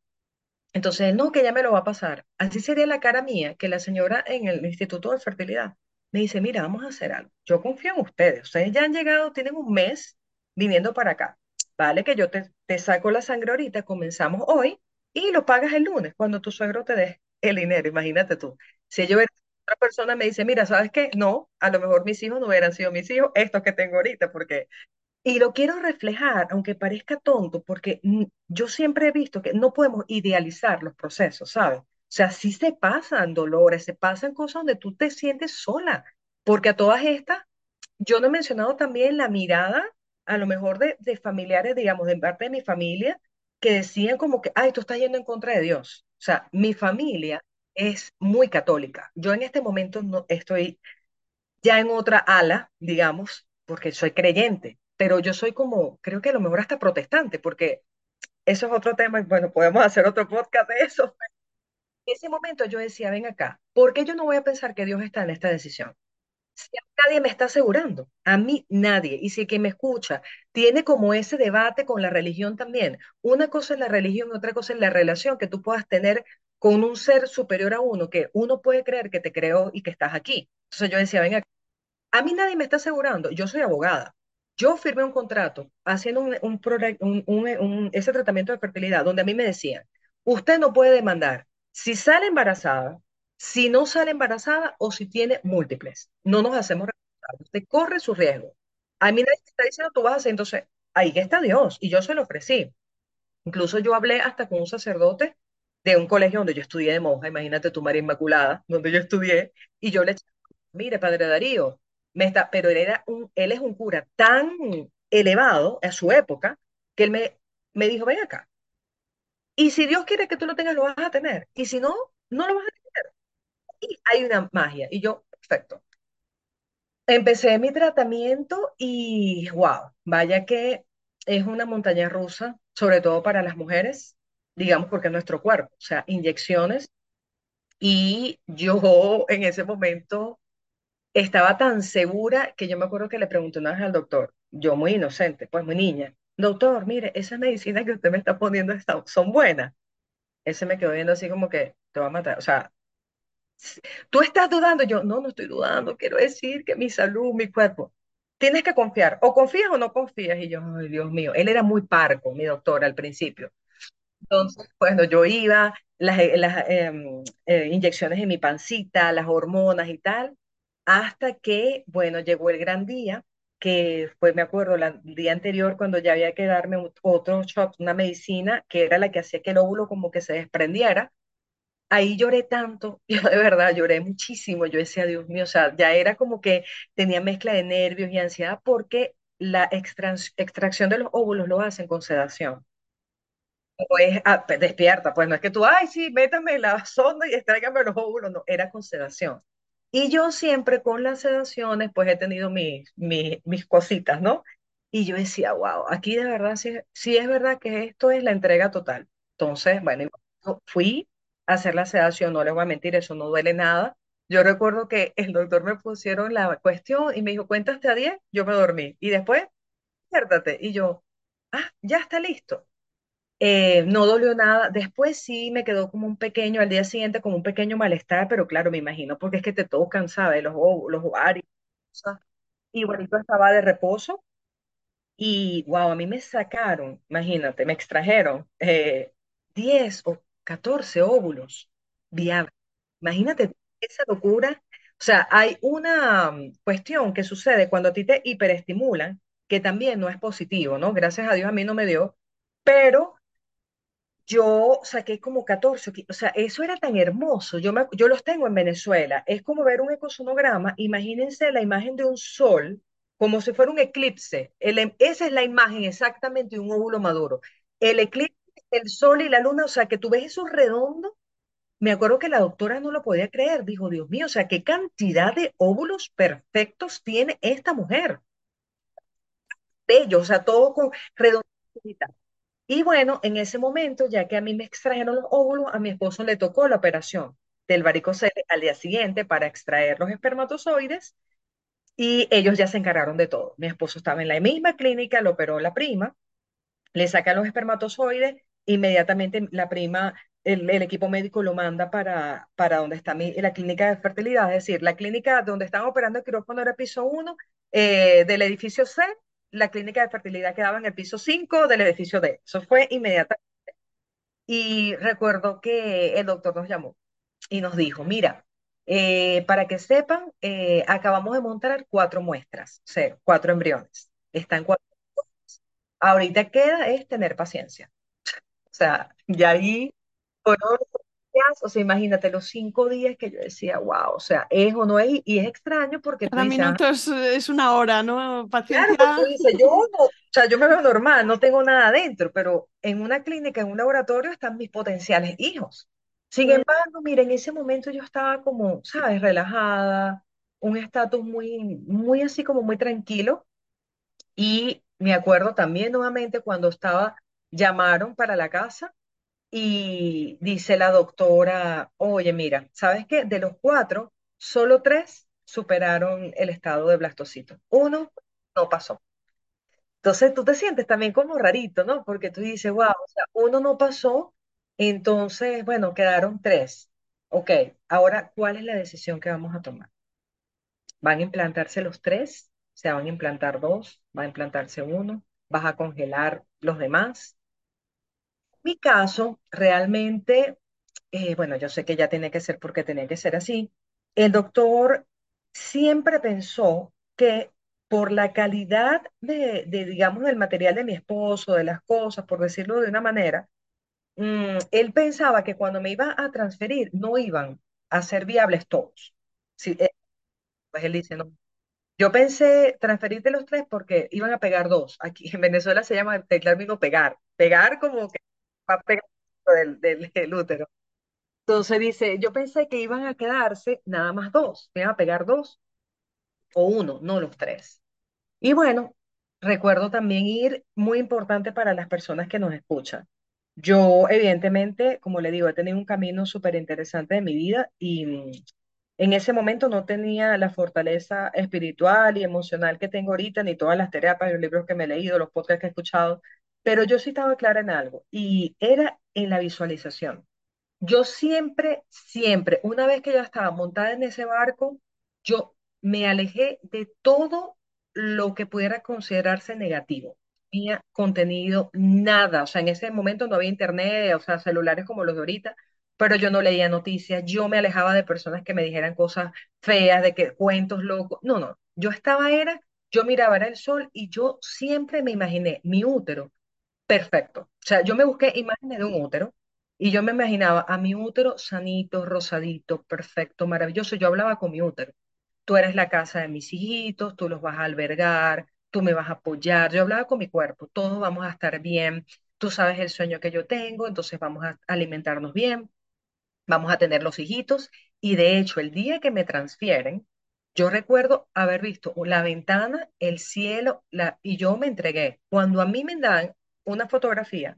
Entonces, no, que ella me lo va a pasar. Así sería la cara mía, que la señora en el Instituto de Fertilidad me dice, mira, vamos a hacer algo. Yo confío en ustedes. Ustedes ya han llegado, tienen un mes viniendo para acá. Vale, que yo te, te saco la sangre ahorita, comenzamos hoy y lo pagas el lunes, cuando tu suegro te dé el dinero. Imagínate tú. Si yo Otra persona me dice, mira, ¿sabes qué? No, a lo mejor mis hijos no hubieran sido mis hijos, estos que tengo ahorita, porque y lo quiero reflejar, aunque parezca tonto, porque mm, yo siempre he visto que no podemos idealizar los procesos, ¿sabes? O sea, sí se pasan dolores, se pasan cosas donde tú te sientes sola, porque a todas estas, yo no he mencionado también la mirada, a lo mejor de, de familiares, digamos, de parte de mi familia, que decían como que, ay, tú estás yendo en contra de Dios. O sea, mi familia es muy católica. Yo en este momento no estoy ya en otra ala, digamos, porque soy creyente, pero yo soy como, creo que a lo mejor hasta protestante, porque eso es otro tema y bueno, podemos hacer otro podcast de eso. En ese momento yo decía, ven acá, ¿por qué yo no voy a pensar que Dios está en esta decisión? Si nadie me está asegurando, a mí nadie, y si que me escucha tiene como ese debate con la religión también, una cosa es la religión y otra cosa es la relación que tú puedas tener con un ser superior a uno, que uno puede creer que te creó y que estás aquí. Entonces yo decía, ven acá, a mí nadie me está asegurando, yo soy abogada. Yo firmé un contrato haciendo un, un- un- un- ese tratamiento de fertilidad donde a mí me decían, usted no puede demandar si sale embarazada, si no sale embarazada o si tiene múltiples. No nos hacemos responsables. Usted corre su riesgo. A mí nadie me está diciendo tú vas a hacer, entonces ahí está Dios y yo se lo ofrecí. Incluso yo hablé hasta con un sacerdote de un colegio donde yo estudié de monja, imagínate tu María Inmaculada, donde yo estudié, y yo le dije, mire, Padre Darío, me está, pero él, era un, él es un cura tan elevado a su época que él me, me dijo, ven acá, y si Dios quiere que tú lo tengas, lo vas a tener, y si no, no lo vas a tener. Y hay una magia, y yo, perfecto. Empecé mi tratamiento y wow, vaya que es una montaña rusa, sobre todo para las mujeres, digamos, porque es nuestro cuerpo, o sea, inyecciones. Y yo en ese momento estaba tan segura que yo me acuerdo que le pregunté una vez al doctor, yo muy inocente, pues muy niña, doctor, mire, esas medicinas que usted me está poniendo son buenas. Él se me quedó viendo así como que te va a matar, o sea, Tú estás dudando, yo no, no estoy dudando, quiero decir que mi salud, mi cuerpo, tienes que confiar, o confías o no confías, y yo, ay Dios mío, él era muy parco, mi doctor, al principio. Entonces, bueno, yo iba, las, eh, em, eh, inyecciones en mi pancita, las hormonas y tal, hasta que, bueno, llegó el gran día, que fue, me acuerdo, el día anterior cuando ya había que darme otro shot, una medicina, que era la que hacía que el óvulo como que se desprendiera ahí lloré tanto, yo de verdad lloré muchísimo, yo decía, Dios mío, o sea, ya era como que tenía mezcla de nervios y ansiedad porque la extracción de los óvulos lo hacen con sedación. O es ah, despierta, pues no es que tú, ay, sí, métame la sonda y extráigame los óvulos, no, era con sedación. Y yo siempre con las sedaciones, pues he tenido mis, mis, mis cositas, ¿no? Y yo decía, wow, aquí de verdad sí, sí es verdad que esto es la entrega total. Entonces, bueno, fui a hacer la sedación, no les voy a mentir, eso no duele nada. Yo recuerdo que el doctor me pusieron la cuestión y me dijo, cuéntate a 10, yo me dormí. Y después, despiértate. Y yo, ah, ya está listo. Eh, no dolió nada. Después sí me quedó como un pequeño, al día siguiente como un pequeño malestar, pero claro, me imagino, porque es que te tocan, ¿sabes? Los, los ovarios. cosas. Igualito estaba de reposo y, wow, a mí me sacaron, imagínate, me extrajeron eh, 10 o 14 óvulos viables. Imagínate esa locura. O sea, hay una mm, cuestión que sucede cuando a ti te hiperestimulan, que también no es positivo, ¿no? Gracias a Dios a mí no me dio, pero yo saqué como 14, qui- o sea, eso era tan hermoso. Yo, me- yo los tengo en Venezuela. Es como ver un ecosonograma. Imagínense la imagen de un sol, como si fuera un eclipse. Em- esa es la imagen exactamente de un óvulo maduro. El eclipse, el sol y la luna, o sea, que tú ves eso redondo. Me acuerdo que la doctora no lo podía creer. Dijo, Dios mío, o sea, qué cantidad de óvulos perfectos tiene esta mujer. Bello, o sea, todo con redondo. Y bueno, en ese momento, ya que a mí me extrajeron los óvulos, a mi esposo le tocó la operación del varicocele al día siguiente para extraer los espermatozoides y ellos ya se encargaron de todo. Mi esposo estaba en la misma clínica, lo operó la prima, le sacan los espermatozoides, inmediatamente la prima, el, equipo médico lo manda para, para donde está mi, la clínica de fertilidad, es decir, la clínica donde están operando el quirófano era piso uno eh, del edificio C, la clínica de fertilidad quedaba en el piso 5 del edificio D. Eso fue inmediato. Y recuerdo que el doctor nos llamó y nos dijo, mira, Eh, para que sepan, eh, acabamos de montar cuatro muestras, o sea, cuatro embriones. Están cuatro. Ahorita queda es tener paciencia. O sea, ya ahí fueron días, o sea, imagínate los cinco días que yo decía, wow, o sea, es o no es, y es extraño porque Cada dices, ah, minuto es, es una hora, ¿no? claro, porque tú Paciencia. dices, yo no, o sea, yo me veo normal, no tengo nada adentro, pero en una clínica, en un laboratorio están mis potenciales hijos. Sin embargo, mira, en ese momento yo estaba como, ¿sabes? Relajada, un estatus muy, muy así como muy tranquilo. Y me acuerdo también nuevamente cuando estaba, llamaron para la casa y dice la doctora, oye, mira, ¿sabes qué? De los cuatro, solo tres superaron el estado de blastocito. Uno no pasó. Entonces tú te sientes también como rarito, ¿no? Porque tú dices, wow, uno no pasó, entonces, bueno, quedaron tres. Ok, ahora, ¿cuál es la decisión que vamos a tomar? ¿Van a implantarse los tres? ¿Se van a implantar dos? ¿Va a implantarse uno? ¿Vas a congelar los demás? Mi caso, realmente, eh, bueno, yo sé que ya tiene que ser porque tenía que ser así. El doctor siempre pensó que por la calidad de, digamos, del material de mi esposo, de las cosas, por decirlo de una manera, mm, él pensaba que cuando me iba a transferir no iban a ser viables todos. Sí, eh, pues él dice, no. Yo pensé transferirte los tres porque iban a pegar dos. Aquí en Venezuela se llama el término pegar. Pegar como que del, del útero. Entonces dice, yo pensé que iban a quedarse nada más dos, me iban a pegar dos o uno, no los tres. Y bueno, recuerdo también ir, muy importante para las personas que nos escuchan. Yo, evidentemente, como le digo, he tenido un camino súper interesante de mi vida y mm, en ese momento no tenía la fortaleza espiritual y emocional que tengo ahorita, ni todas las terapias, los libros que me he leído, los podcasts que he escuchado, pero yo sí estaba clara en algo y era en la visualización. Yo siempre, siempre, una vez que ya estaba montada en ese barco, yo me alejé de todo lo que pudiera considerarse negativo. No Tenía contenido, nada. O sea, en ese momento no había internet, o sea, celulares como los de ahorita, pero yo no leía noticias, yo me alejaba de personas que me dijeran cosas feas, de que cuentos locos. No, no. Yo estaba, era, yo miraba, era el sol y yo siempre me imaginé mi útero perfecto. O sea, yo me busqué imágenes de un útero y yo me imaginaba a mi útero sanito, rosadito, perfecto, maravilloso. Yo hablaba con mi útero. Tú eres la casa de mis hijitos, tú los vas a albergar, tú me vas a apoyar. Yo hablaba con mi cuerpo, todos vamos a estar bien. Tú sabes el sueño que yo tengo, entonces vamos a alimentarnos bien, vamos a tener los hijitos. Y de hecho, el día que me transfieren, yo recuerdo haber visto la ventana, el cielo, y yo me entregué. Cuando a mí me dan una fotografía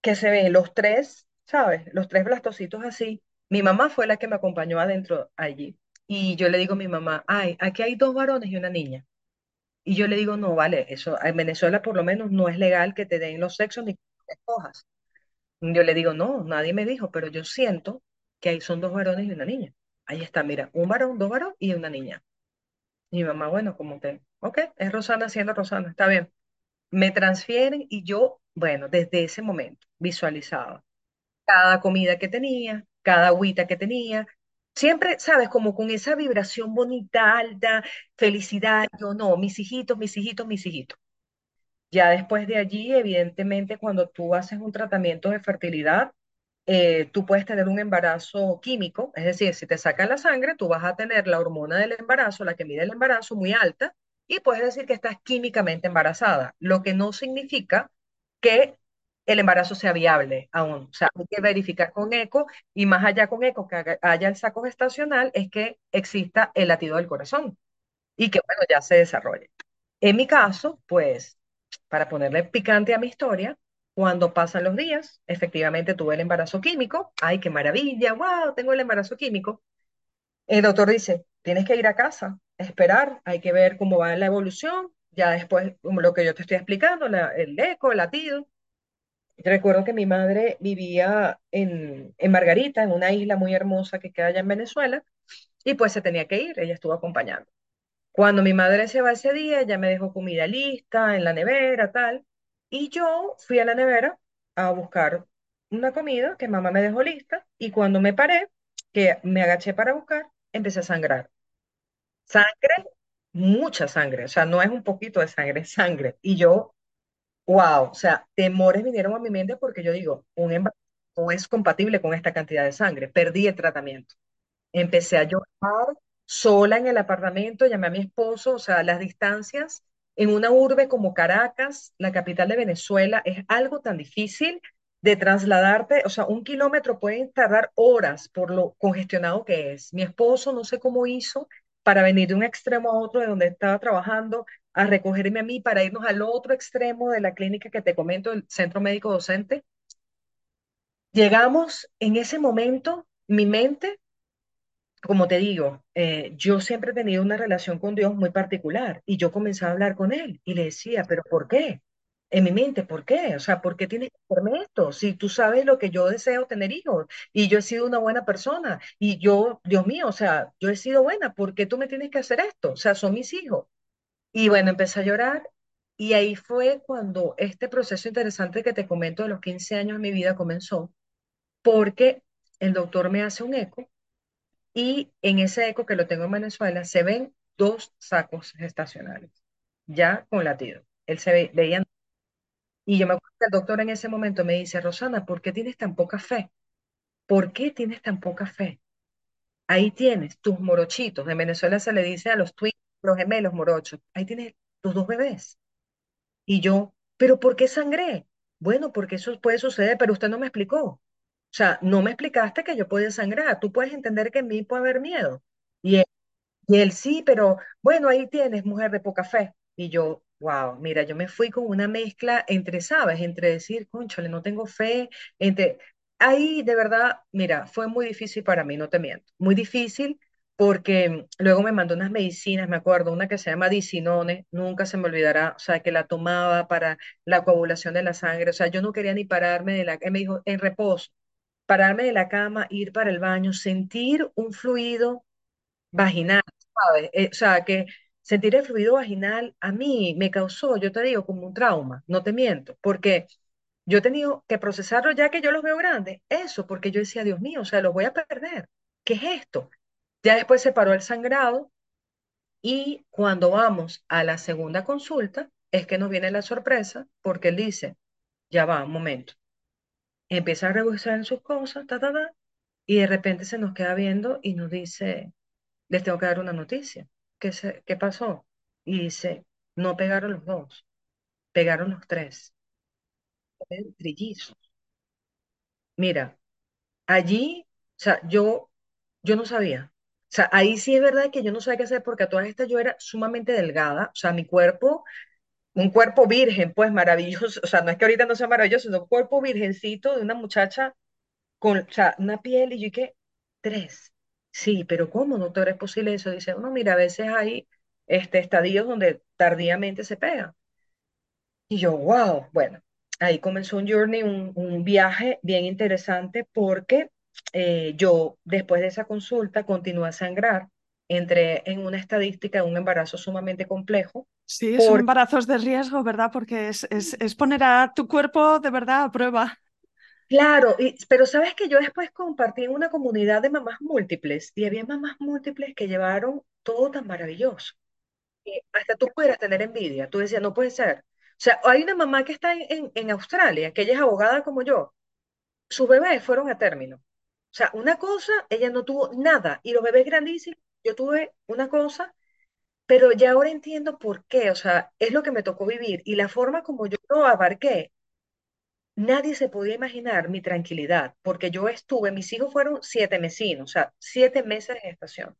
que se ven los tres, ¿sabes? Los tres blastocitos así. Mi mamá fue la que me acompañó adentro allí. Y yo le digo a mi mamá, ay, aquí hay dos varones y una niña. Y yo le digo, no, vale, eso en Venezuela por lo menos no es legal que te den los sexos ni que te escojas. Yo le digo, no, nadie me dijo, pero yo siento que ahí son dos varones y una niña. Ahí está, mira, un varón, dos varones y una niña. Y mi mamá, bueno, como que, ok, es Rosana siendo Rosana, está bien me transfieren y yo, bueno, desde ese momento visualizaba cada comida que tenía, cada agüita que tenía, siempre, sabes, como con esa vibración bonita, alta, felicidad, yo no, mis hijitos, mis hijitos, mis hijitos. Ya después de allí, evidentemente, cuando tú haces un tratamiento de fertilidad, eh, tú puedes tener un embarazo químico, es decir, si te sacan la sangre, tú vas a tener la hormona del embarazo, la que mide el embarazo, muy alta, y puedes decir que estás químicamente embarazada, lo que no significa que el embarazo sea viable aún. O sea, hay que verificar con eco y más allá con eco que haya el saco gestacional es que exista el latido del corazón y que, bueno, ya se desarrolle. En mi caso, pues, para ponerle picante a mi historia, cuando pasan los días, efectivamente tuve el embarazo químico. ¡Ay, qué maravilla! ¡Wow! Tengo el embarazo químico. El doctor dice, tienes que ir a casa, esperar, hay que ver cómo va la evolución. Ya después, como lo que yo te estoy explicando, el eco, el latido. Recuerdo que mi madre vivía en, en Margarita, en una isla muy hermosa que queda allá en Venezuela, y pues se tenía que ir, ella estuvo acompañando. Cuando mi madre se va ese día, ella me dejó comida lista en la nevera, tal, y yo fui a la nevera a buscar una comida que mamá me dejó lista, y cuando me paré, que me agaché para buscar, empecé a sangrar. Sangre, mucha sangre, o sea, no es un poquito de sangre, es sangre. Y yo, wow, o sea, temores vinieron a mi mente porque yo digo, un embarazo no es compatible con esta cantidad de sangre. Perdí el tratamiento. Empecé a llorar sola en el apartamento, llamé a mi esposo, o sea, las distancias en una urbe como Caracas, la capital de Venezuela, es algo tan difícil de trasladarte, o sea, un kilómetro puede tardar horas por lo congestionado que es. Mi esposo no sé cómo hizo para venir de un extremo a otro de donde estaba trabajando a recogerme a mí para irnos al otro extremo de la clínica que te comento, el centro médico docente. Llegamos en ese momento, mi mente como te digo, eh, yo siempre he tenido una relación con Dios muy particular y yo comencé a hablar con Él y le decía, pero ¿por qué? En mi mente, ¿por qué? O sea, ¿por qué tienes que hacerme esto? Si tú sabes lo que yo deseo tener hijos y yo he sido una buena persona y yo, Dios mío, o sea, yo he sido buena, ¿por qué tú me tienes que hacer esto? O sea, son mis hijos. Y bueno, empecé a llorar y ahí fue cuando este proceso interesante que te comento de los 15 años de mi vida comenzó, porque el doctor me hace un eco y en ese eco que lo tengo en Venezuela se ven dos sacos gestacionales, ya con latido. Él se ve, veía. Y yo me acuerdo que el doctor en ese momento me dice, Rosana, ¿por qué tienes tan poca fe? ¿Por qué tienes tan poca fe? Ahí tienes tus morochitos. En Venezuela se le dice a los twins, los gemelos morochos. Ahí tienes tus dos bebés. Y yo, ¿pero por qué sangré? Bueno, porque eso puede suceder, pero usted no me explicó. O sea, no me explicaste que yo podía sangrar. Tú puedes entender que en mí puede haber miedo. Y él, y él sí, pero bueno, ahí tienes, mujer de poca fe. Y yo, wow, mira, yo me fui con una mezcla entre, ¿sabes? Entre decir, conchale, no tengo fe, entre... Ahí, de verdad, mira, fue muy difícil para mí, no te miento. Muy difícil porque luego me mandó unas medicinas, me acuerdo, una que se llama Dicinone, nunca se me olvidará, o sea, que la tomaba para la coagulación de la sangre, o sea, yo no quería ni pararme de la, él me dijo, en reposo, pararme de la cama, ir para el baño, sentir un fluido vaginal, ¿sabes? Eh, o sea, que sentir el fluido vaginal a mí me causó, yo te digo, como un trauma, no te miento, porque yo he tenido que procesarlo ya que yo los veo grandes, eso, porque yo decía, Dios mío, o sea, los voy a perder, ¿qué es esto? Ya después se paró el sangrado y cuando vamos a la segunda consulta es que nos viene la sorpresa porque él dice, ya va, un momento, empieza a revisar en sus cosas, ta, ta, ta, y de repente se nos queda viendo y nos dice, les tengo que dar una noticia. ¿Qué, se, qué pasó? Y dice, no pegaron los dos, pegaron los tres, trillizos. Mira, allí, o sea, yo, yo no sabía. O sea, ahí sí es verdad que yo no sabía qué hacer porque a todas estas yo era sumamente delgada, o sea, mi cuerpo, un cuerpo virgen, pues maravilloso, o sea, no es que ahorita no sea maravilloso, sino un cuerpo virgencito de una muchacha con, o sea, una piel y yo que tres. Sí, pero ¿cómo, doctor, es posible eso? Dice, uno, mira, a veces hay este, estadios donde tardíamente se pega. Y yo, wow, bueno, ahí comenzó un journey, un, un viaje bien interesante porque eh, yo después de esa consulta continué a sangrar, entré en una estadística de un embarazo sumamente complejo. Sí, son embarazos de riesgo, ¿verdad? Porque es, es, es poner a tu cuerpo de verdad a prueba. Claro, y, pero sabes que yo después compartí en una comunidad de mamás múltiples y había mamás múltiples que llevaron todo tan maravilloso. que hasta tú pudieras tener envidia. Tú decías, no puede ser. O sea, hay una mamá que está en, en, en Australia, que ella es abogada como yo. Sus bebés fueron a término. O sea, una cosa, ella no tuvo nada. Y los bebés grandísimos, yo tuve una cosa, pero ya ahora entiendo por qué. O sea, es lo que me tocó vivir. Y la forma como yo lo abarqué Nadie se podía imaginar mi tranquilidad, porque yo estuve, mis hijos fueron siete mesinos, o sea, siete meses de gestación.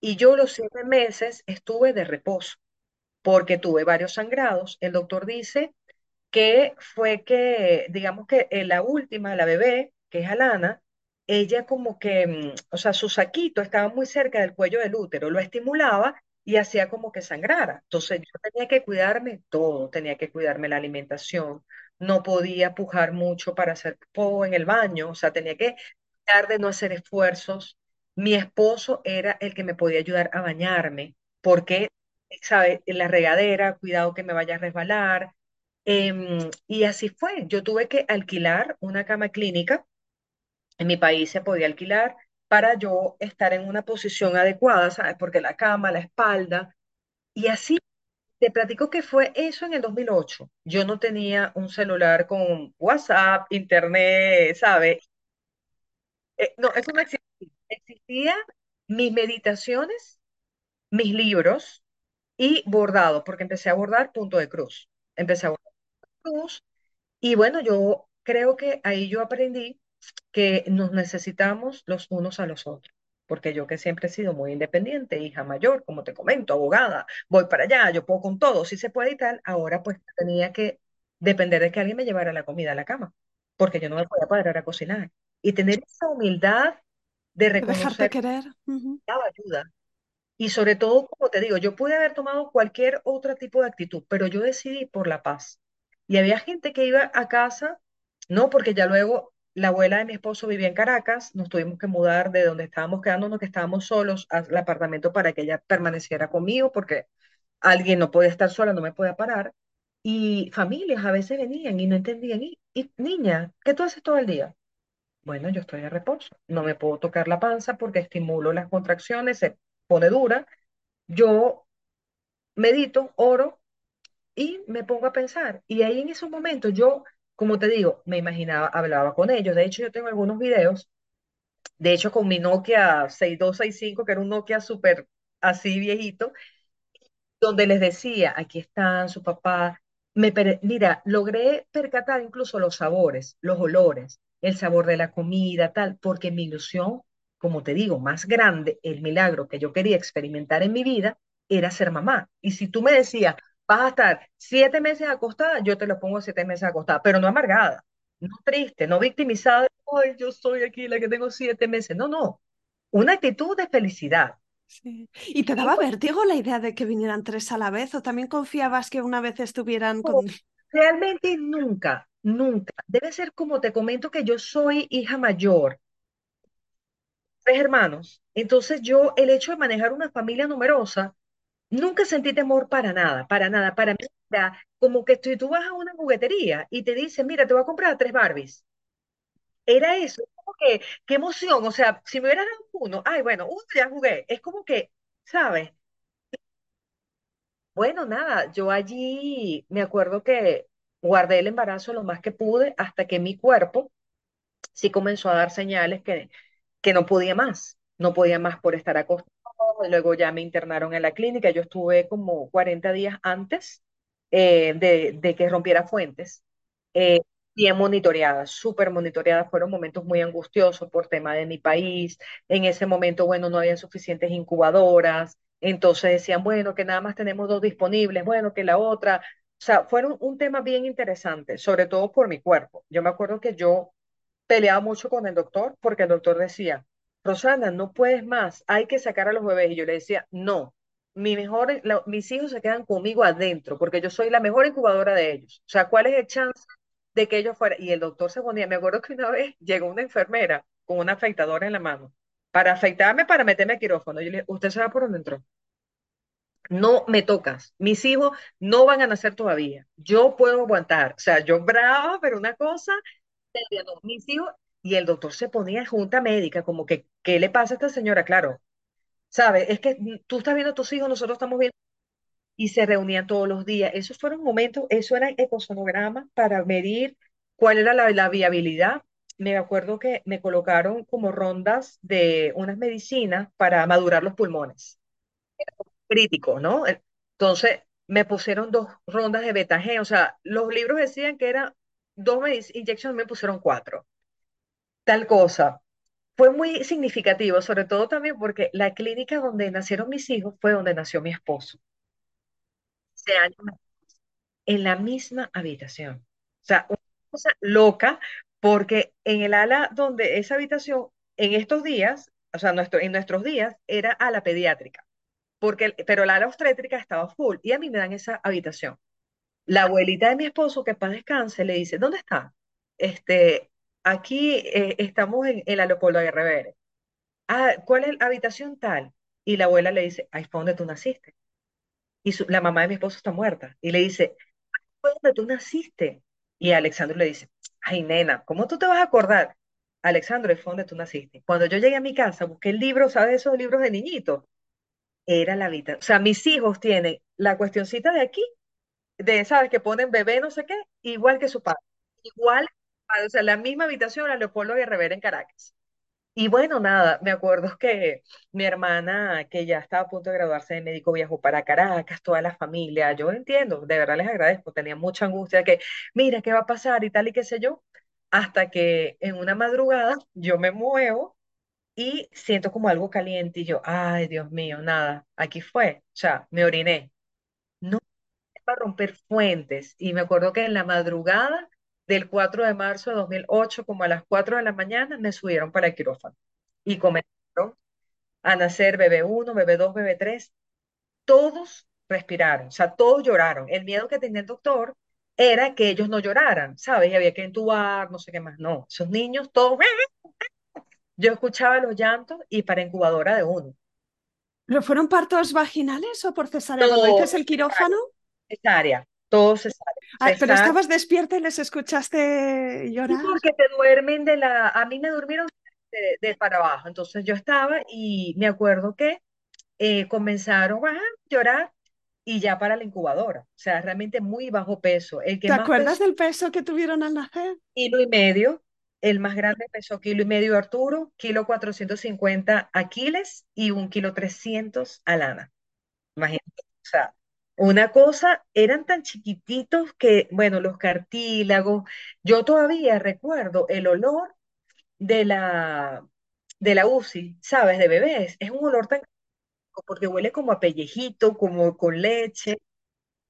Y yo los siete meses estuve de reposo, porque tuve varios sangrados. El doctor dice que fue que, digamos que eh, la última, la bebé, que es Alana, ella como que, mm, o sea, su saquito estaba muy cerca del cuello del útero, lo estimulaba y hacía como que sangrara. Entonces yo tenía que cuidarme todo, tenía que cuidarme la alimentación, no podía pujar mucho para hacer popó en el baño, o sea, tenía que tratar de no hacer esfuerzos. Mi esposo era el que me podía ayudar a bañarme, porque, ¿sabe? En la regadera, cuidado que me vaya a resbalar. Em, y así fue. Yo tuve que alquilar una cama clínica. En mi país se podía alquilar para yo estar en una posición adecuada, ¿sabes? Porque la cama, la espalda, y así te platico que fue eso en el 2008. Yo no tenía un celular con WhatsApp, internet, ¿sabes? Eh, no, eso no existía. Existía mis meditaciones, mis libros y bordado, porque empecé a bordar punto de cruz. Empecé a bordar cruz y bueno, yo creo que ahí yo aprendí que nos necesitamos los unos a los otros. Porque yo que siempre he sido muy independiente, hija mayor, como te comento, abogada, voy para allá, yo puedo con todo, si se puede y tal, ahora pues tenía que depender de que alguien me llevara la comida a la cama, porque yo no me podía parar a cocinar. Y tener esa humildad de reconocer que querer. Daba ayuda y sobre todo, como te digo, yo pude haber tomado cualquier otro tipo de actitud, pero yo decidí por la paz. Y había gente que iba a casa, no, porque ya luego la abuela de mi esposo vivía en Caracas, nos tuvimos que mudar de donde estábamos quedándonos, que estábamos solos, al apartamento para que ella permaneciera conmigo, porque alguien no podía estar sola, no me podía parar. Y familias a veces venían y no entendían, y, y niña, ¿qué tú haces todo el día? Bueno, yo estoy de reposo, no me puedo tocar la panza porque estimulo las contracciones, se pone dura. Yo medito, oro y me pongo a pensar. Y ahí en esos momentos yo, como te digo, me imaginaba, hablaba con ellos. De hecho, yo tengo algunos videos, de hecho con mi Nokia 6265, que era un Nokia súper así viejito, donde les decía, aquí están su papá. Me per- Mira, logré percatar incluso los sabores, los olores, el sabor de la comida, tal, porque mi ilusión, como te digo, más grande, el milagro que yo quería experimentar en mi vida era ser mamá. Y si tú me decías, vas a estar siete meses acostada, yo te lo pongo siete meses acostada, pero no amargada, no triste, no victimizada, ay, yo soy aquí la que tengo siete meses. No, no, una actitud de felicidad. Sí. ¿Y te daba vértigo la idea de que vinieran tres a la vez o también confiabas que una vez estuvieran con... Realmente nunca, nunca. Debe ser como te comento que yo soy hija mayor, tres hermanos. Entonces yo, el hecho de manejar una familia numerosa, nunca sentí temor para nada, para nada. Para mí era como que tú, tú vas a una juguetería y te dicen, mira, te voy a comprar tres Barbies. Era eso, es como que, qué emoción. O sea, si me hubieras dado uno, ay, bueno, uno ya jugué. Es como que, ¿sabes? Bueno, nada, yo allí me acuerdo que guardé el embarazo lo más que pude hasta que mi cuerpo sí comenzó a dar señales que, que no podía más, no podía más por estar acostado, luego ya me internaron en la clínica, yo estuve como 40 días antes eh, de, que rompiera fuentes, eh, bien monitoreada, súper monitoreada, fueron momentos muy angustiosos por tema de mi país, en ese momento, bueno, no había suficientes incubadoras, entonces decían, bueno, que nada más tenemos dos disponibles, bueno, que la otra, o sea, fueron un tema bien interesante, sobre todo por mi cuerpo. Yo me acuerdo que yo peleaba mucho con el doctor porque el doctor decía, Rosana, no puedes más, hay que sacar a los bebés. Y yo le decía, no, mi mejor, mis hijos se quedan conmigo adentro porque yo soy la mejor incubadora de ellos. O sea, ¿cuál es el chance de que ellos fueran? Y el doctor se ponía, me acuerdo que una vez llegó una enfermera con una afeitadora en la mano para afeitarme, para meterme a quirófano. Yo le dije, ¿usted sabe por dónde entró? No me tocas. Mis hijos no van a nacer todavía. Yo puedo aguantar. O sea, yo brava, pero una cosa mis hijos, y el doctor se ponía en junta médica, como que, ¿qué le pasa a esta señora? Claro, ¿sabes? Es que mm, tú estás viendo a tus hijos, nosotros estamos viendo, y se reunían todos los días. Esos fueron momentos, eso era ecosonograma para medir cuál era la, la viabilidad. Me acuerdo que me colocaron como rondas de unas medicinas para madurar los pulmones. Crítico, ¿no? Entonces, me pusieron dos rondas de betagen, o sea, los libros decían que eran dos inyecciones, me pusieron cuatro. Tal cosa. Fue muy significativo, sobre todo también porque la clínica donde nacieron mis hijos fue donde nació mi esposo. Ese año en la misma habitación. O sea, una cosa loca, porque en el ala donde esa habitación, en estos días, o sea, nuestro, en nuestros días, era ala pediátrica, porque, el- pero la ala obstétrica estaba full y a mí me dan esa habitación. La abuelita de mi esposo, que paz descanse, le dice, ¿dónde está? Este, aquí eh, estamos en, en la Leopoldo Guerrero. Ah, ¿cuál es la habitación tal? Y la abuela le dice, ahí fue donde tú naciste. Y la mamá de mi esposo está muerta. Y le dice, fue donde tú naciste. Y Alexandro le dice, ay, nena, ¿cómo tú te vas a acordar? Alexandro, fue donde tú naciste. Cuando yo llegué a mi casa, busqué el libro, ¿sabes esos libros de niñitos? Era la vida. O sea, mis hijos tienen la cuestioncita de aquí, de, ¿sabes? Que ponen bebé no sé qué, igual que su padre. Igual, o sea, la misma habitación a Leopoldo Guerrero en Caracas. Y bueno, nada, me acuerdo que mi hermana, que ya estaba a punto de graduarse de médico, viajó para Caracas, toda la familia, yo entiendo, de verdad les agradezco, tenía mucha angustia que, mira, ¿qué va a pasar? y tal y qué sé yo, hasta que en una madrugada yo me muevo y siento como algo caliente y yo, ay, Dios mío, nada, aquí fue, o sea, me oriné. No para romper fuentes. Y me acuerdo que en la madrugada del 4 de marzo de 2008, como a las 4 de la mañana, me subieron para el quirófano y comenzaron a nacer bebé 1, bebé 2, bebé 3. Todos respiraron, o sea, todos lloraron. El miedo que tenía el doctor era que ellos no lloraran, ¿sabes? Y había que entubar, no sé qué más. No, esos niños, todos. Yo escuchaba los llantos y para incubadora de uno. ¿Pero fueron partos vaginales o por cesárea? Cuando dices el quirófano. Cesárea, todo cesárea. Ah, pero estabas despierta y les escuchaste llorar. Sí, porque te duermen de la. A mí me durmieron de, para abajo. Entonces yo estaba y me acuerdo que eh, comenzaron a llorar y ya para la incubadora. O sea, realmente muy bajo peso. El que ¿Te acuerdas del peso que tuvieron al nacer? Kilo y medio. El más grande pesó kilo y medio Arturo, kilo 450 Aquiles y un kilo 300 Alana. Imagínate. O sea, una cosa, eran tan chiquititos que, bueno, los cartílagos, yo todavía recuerdo el olor de la, de la UCI, ¿sabes? De bebés. Es un olor tan, porque huele como a pellejito, como con leche.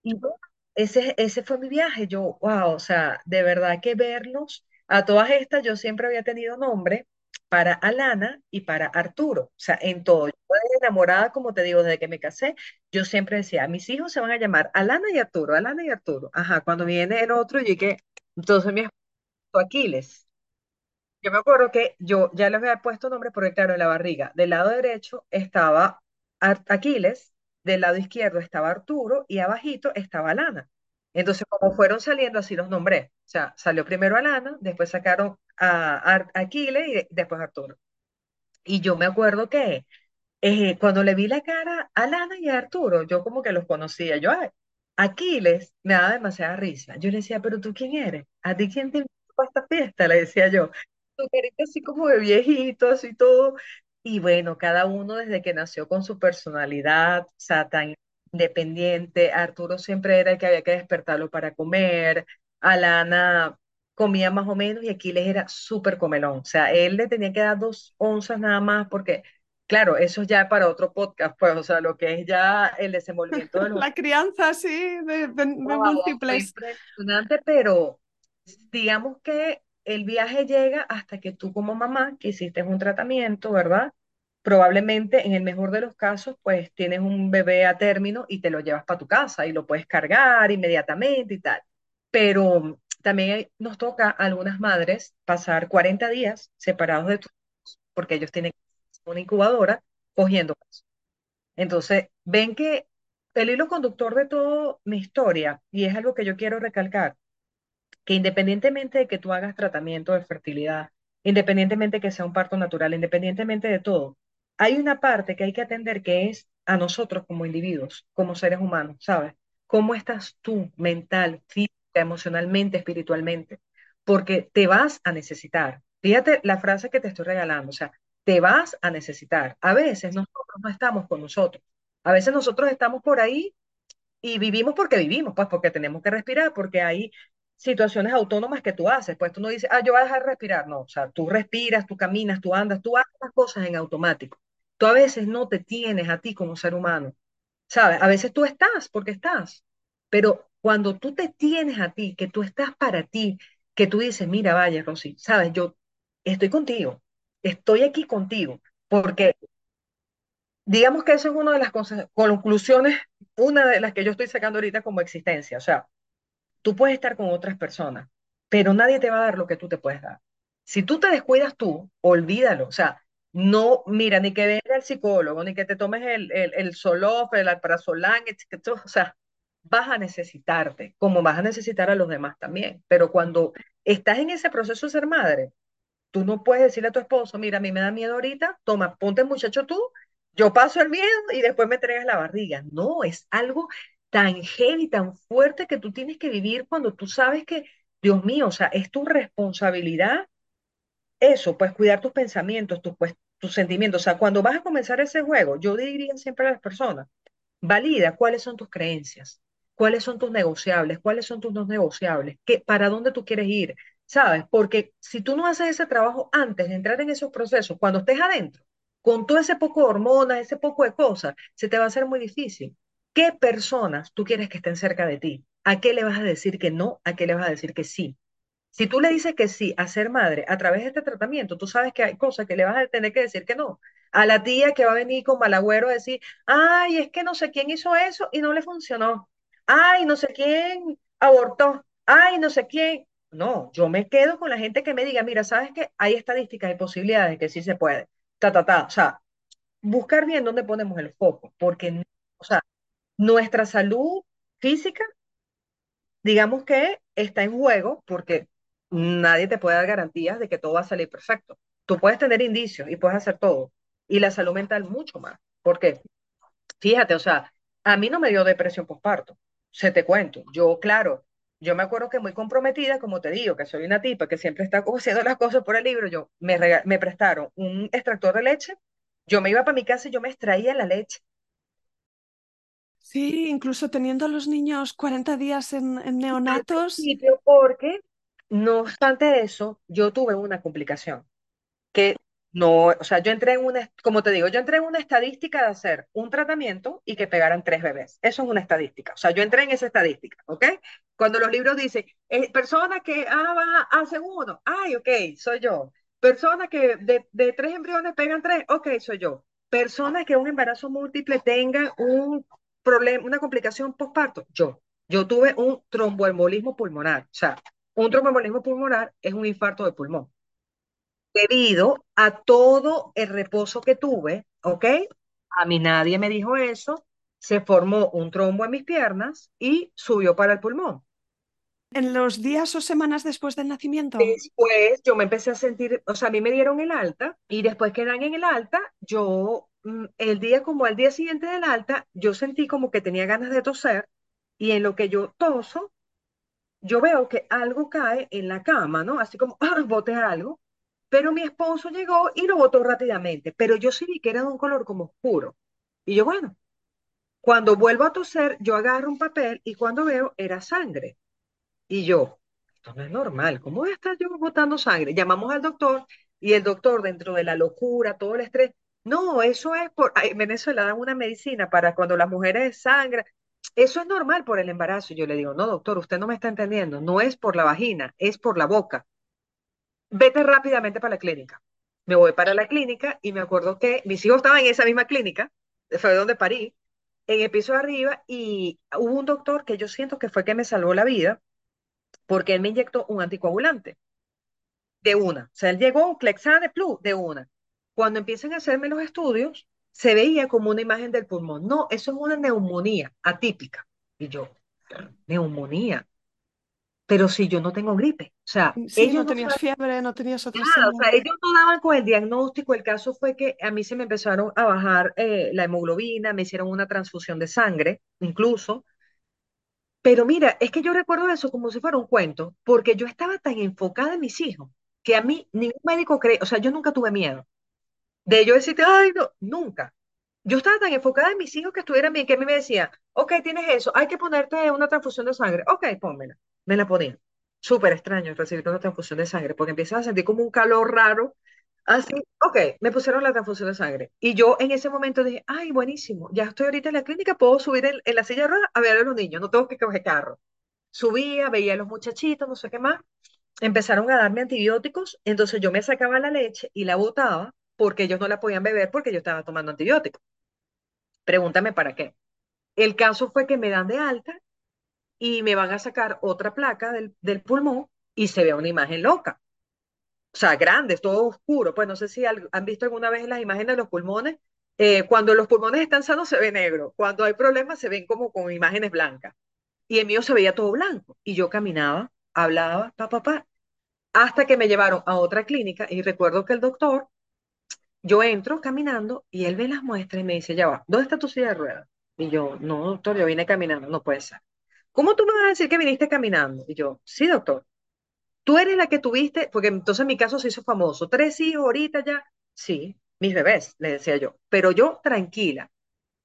Y ese, ese fue mi viaje. Yo, wow, o sea, de verdad que verlos, a todas estas yo siempre había tenido nombre para Alana y para Arturo. O sea, en todo. Yo enamorada, como te digo, desde que me casé, yo siempre decía, mis hijos se van a llamar Alana y Arturo, Alana y Arturo. Ajá, cuando viene el otro, yo que, entonces mi esposo Aquiles. Yo me acuerdo que yo ya les había puesto nombre porque, claro, en la barriga, del lado derecho estaba Aquiles, del lado izquierdo estaba Arturo y abajito estaba Alana. Entonces, como fueron saliendo, así los nombré. O sea, salió primero Alana, después sacaron a, Aquiles y después Arturo. Y yo me acuerdo que eh, cuando le vi la cara a Alana y a Arturo, yo como que los conocía. Yo, Aquiles me daba demasiada risa. Yo le decía, pero tú quién eres? ¿A ti quién te invitó a esta fiesta? Le decía yo. Tu carita así como de viejito, así todo. Y bueno, cada uno desde que nació con su personalidad, o sea, tan independiente. Arturo siempre era el que había que despertarlo para comer. Alana comía más o menos y Aquiles era súper comelón. O sea, él le tenía que dar dos onzas nada más porque, claro, eso ya para otro podcast, pues, o sea, lo que es ya el desenvolvimiento de La crianza, sí, de, múltiples. Impresionante, pero digamos que el viaje llega hasta que tú como mamá, que hiciste un tratamiento, ¿verdad? Probablemente en el mejor de los casos, pues tienes un bebé a término y te lo llevas para tu casa y lo puedes cargar inmediatamente y tal. Pero también nos toca a algunas madres pasar 40 días separados de tus porque ellos tienen una incubadora cogiendo Entonces, ven que el hilo conductor de toda mi historia, y es algo que yo quiero recalcar, que independientemente de que tú hagas tratamiento de fertilidad, independientemente de que sea un parto natural, independientemente de todo, hay una parte que hay que atender que es a nosotros como individuos, como seres humanos, ¿sabes? ¿Cómo estás tú mental, física, emocionalmente, espiritualmente, porque te vas a necesitar. Fíjate la frase que te estoy regalando, o sea, te vas a necesitar. A veces nosotros no estamos con nosotros. A veces nosotros estamos por ahí y vivimos porque vivimos, pues porque tenemos que respirar, porque hay situaciones autónomas que tú haces. Pues tú no dices, ah, yo voy a dejar de respirar. No, o sea, tú respiras, tú caminas, tú andas, tú haces las cosas en automático. Tú a veces no te tienes a ti como ser humano. ¿Sabes? A veces tú estás porque estás, pero cuando tú te tienes a ti, que tú estás para ti, que tú dices, mira, vaya, Rosy, sabes, yo estoy contigo, estoy aquí contigo, porque digamos que eso es una de las conclusiones, una de las que yo estoy sacando ahorita como existencia, o sea, tú puedes estar con otras personas, pero nadie te va a dar lo que tú te puedes dar. Si tú te descuidas tú, olvídalo, o sea, no, mira, ni que venga el psicólogo, ni que te tomes el, el, el Solof, el o sea, vas a necesitarte, como vas a necesitar a los demás también. Pero cuando estás en ese proceso de ser madre, Tú no puedes decirle a tu esposo, mira, a mí me da miedo ahorita, toma, ponte muchacho tú, yo paso el miedo y después me entregas la barriga. No, es algo tan heavy, tan fuerte que tú tienes que vivir cuando tú sabes que, Dios mío, o sea, es tu responsabilidad eso, pues cuidar tus pensamientos, tus, pues, tus sentimientos. O sea, cuando vas a comenzar ese juego, yo diría siempre a las personas, valida cuáles son tus creencias, cuáles son tus negociables, cuáles son tus no negociables, para dónde tú quieres ir, ¿sabes? Porque si tú no haces ese trabajo antes de entrar en esos procesos, cuando estés adentro, con todo ese poco de hormonas, ese poco de cosas, se te va a hacer muy difícil. ¿Qué personas tú quieres que estén cerca de ti? ¿A qué le vas a decir que no? ¿A qué le vas a decir que sí? Si tú le dices que sí a ser madre a través de este tratamiento, tú sabes que hay cosas que le vas a tener que decir que no. A la tía que va a venir con malagüero a decir, ay, es que no sé quién hizo eso y no le funcionó. Ay, no sé quién abortó. Ay, no sé quién. No, yo me quedo con la gente que me diga, mira, ¿sabes qué? Hay estadísticas y posibilidades de que sí se puede. Ta, ta, ta. O sea, buscar bien dónde ponemos el foco, porque, o sea, nuestra salud física digamos que está en juego porque nadie te puede dar garantías de que todo va a salir perfecto. Tú puedes tener indicios y puedes hacer todo. Y la salud mental mucho más. Porque, fíjate, o sea, a mí no me dio depresión postparto. Se te cuento. Yo, claro, yo me acuerdo que muy comprometida, como te digo, que soy una tipa que siempre está haciendo las cosas por el libro, yo me, me prestaron un extractor de leche, yo me iba para mi casa y yo me extraía la leche Sí, incluso teniendo a los niños 40 días en, en neonatos. Porque, no obstante eso, yo tuve una complicación que no, o sea, yo entré en una, como te digo, yo entré en una estadística de hacer un tratamiento y que pegaran tres bebés. Eso es una estadística. O sea, yo entré en esa estadística, ¿ok? Cuando los libros dicen, eh, persona que ah, hace uno, ay, ok, soy yo. Persona que de, de tres embriones pegan tres, ok, soy yo. Personas que un embarazo múltiple tenga un problema, una complicación postparto? Yo. Yo tuve un tromboembolismo pulmonar. O sea, un tromboembolismo pulmonar es un infarto de pulmón. Debido a todo el reposo que tuve, ¿ok? A mí nadie me dijo eso. Se formó un trombo en mis piernas y subió para el pulmón. ¿En los días o semanas después del nacimiento? Después yo me empecé a sentir, o sea, a mí me dieron el alta y después que dan en el alta, yo Mm, el día como al día siguiente del alta, yo sentí como que tenía ganas de toser y en lo que yo toso, yo veo que algo cae en la cama, ¿no? Así como, ah, boté algo. Pero mi esposo llegó y lo botó rápidamente, pero yo sí vi que era de un color como oscuro. Y yo, bueno, cuando vuelvo a toser, yo agarro un papel y cuando veo era sangre. Y yo, esto no es normal, ¿cómo voy a estar yo botando sangre? Llamamos al doctor y el doctor, dentro de la locura, todo el estrés, no, eso es por, en Venezuela dan una medicina para cuando las mujeres sangran. Eso es normal por el embarazo. Yo le digo, no, doctor, usted no me está entendiendo. No es por la vagina, es por la boca. Vete rápidamente para la clínica. Me voy para la clínica y me acuerdo que mis hijos estaban en esa misma clínica, fue donde parí, en el piso de arriba, y hubo un doctor que yo siento que fue que me salvó la vida, porque él me inyectó un anticoagulante. De una. O sea, él llegó un Clexane Plus de una. Cuando empiezan a hacerme los estudios, se veía como una imagen del pulmón. No, eso es una neumonía atípica. Y yo, neumonía. Pero si yo no tengo gripe. O sea, sí, ellos no tenías fiebre, no tenías otra nada, o sea, ellos no daban con el diagnóstico. El caso fue que a mí se me empezaron a bajar eh, la hemoglobina, me hicieron una transfusión de sangre, incluso. Pero mira, es que yo recuerdo eso como si fuera un cuento, porque yo estaba tan enfocada en mis hijos que a mí ningún médico cree, o sea, yo nunca tuve miedo de yo decirte, ay, no, nunca. Yo estaba tan enfocada en mis hijos que estuvieran bien, que a mí me decía, ok, tienes eso, hay que ponerte una transfusión de sangre. Ok, pónmela. Me la ponía. Súper extraño recibir una transfusión de sangre, porque empiezas a sentir como un calor raro. Así, ok, me pusieron la transfusión de sangre. Y yo en ese momento dije, ay, buenísimo, ya estoy ahorita en la clínica, puedo subir en, la silla de ruedas a ver a los niños, no tengo que coger carro. Subía, veía a los muchachitos, no sé qué más. Empezaron a darme antibióticos, entonces yo me sacaba la leche y la botaba porque ellos no la podían beber porque yo estaba tomando antibióticos. Pregúntame para qué. El caso fue que me dan de alta y me van a sacar otra placa del, del pulmón y se ve una imagen loca. O sea, grande, todo oscuro. Pues no sé si han visto alguna vez las imágenes de los pulmones. Eh, cuando los pulmones están sanos se ve negro. Cuando hay problemas se ven como con imágenes blancas. Y el mío se veía todo blanco. Y yo caminaba, hablaba, papá, papá. hasta que me llevaron a otra clínica y recuerdo que el doctor, yo entro caminando y él ve las muestras y me dice, ya va, ¿dónde está tu silla de ruedas? Y yo, no, doctor, yo vine caminando, no puede ser. ¿Cómo tú me vas a decir que viniste caminando? Y yo, sí, doctor. Tú eres la que tuviste, porque entonces en mi caso se hizo famoso, tres hijos ahorita ya. Sí, mis bebés, le decía yo. Pero yo, tranquila.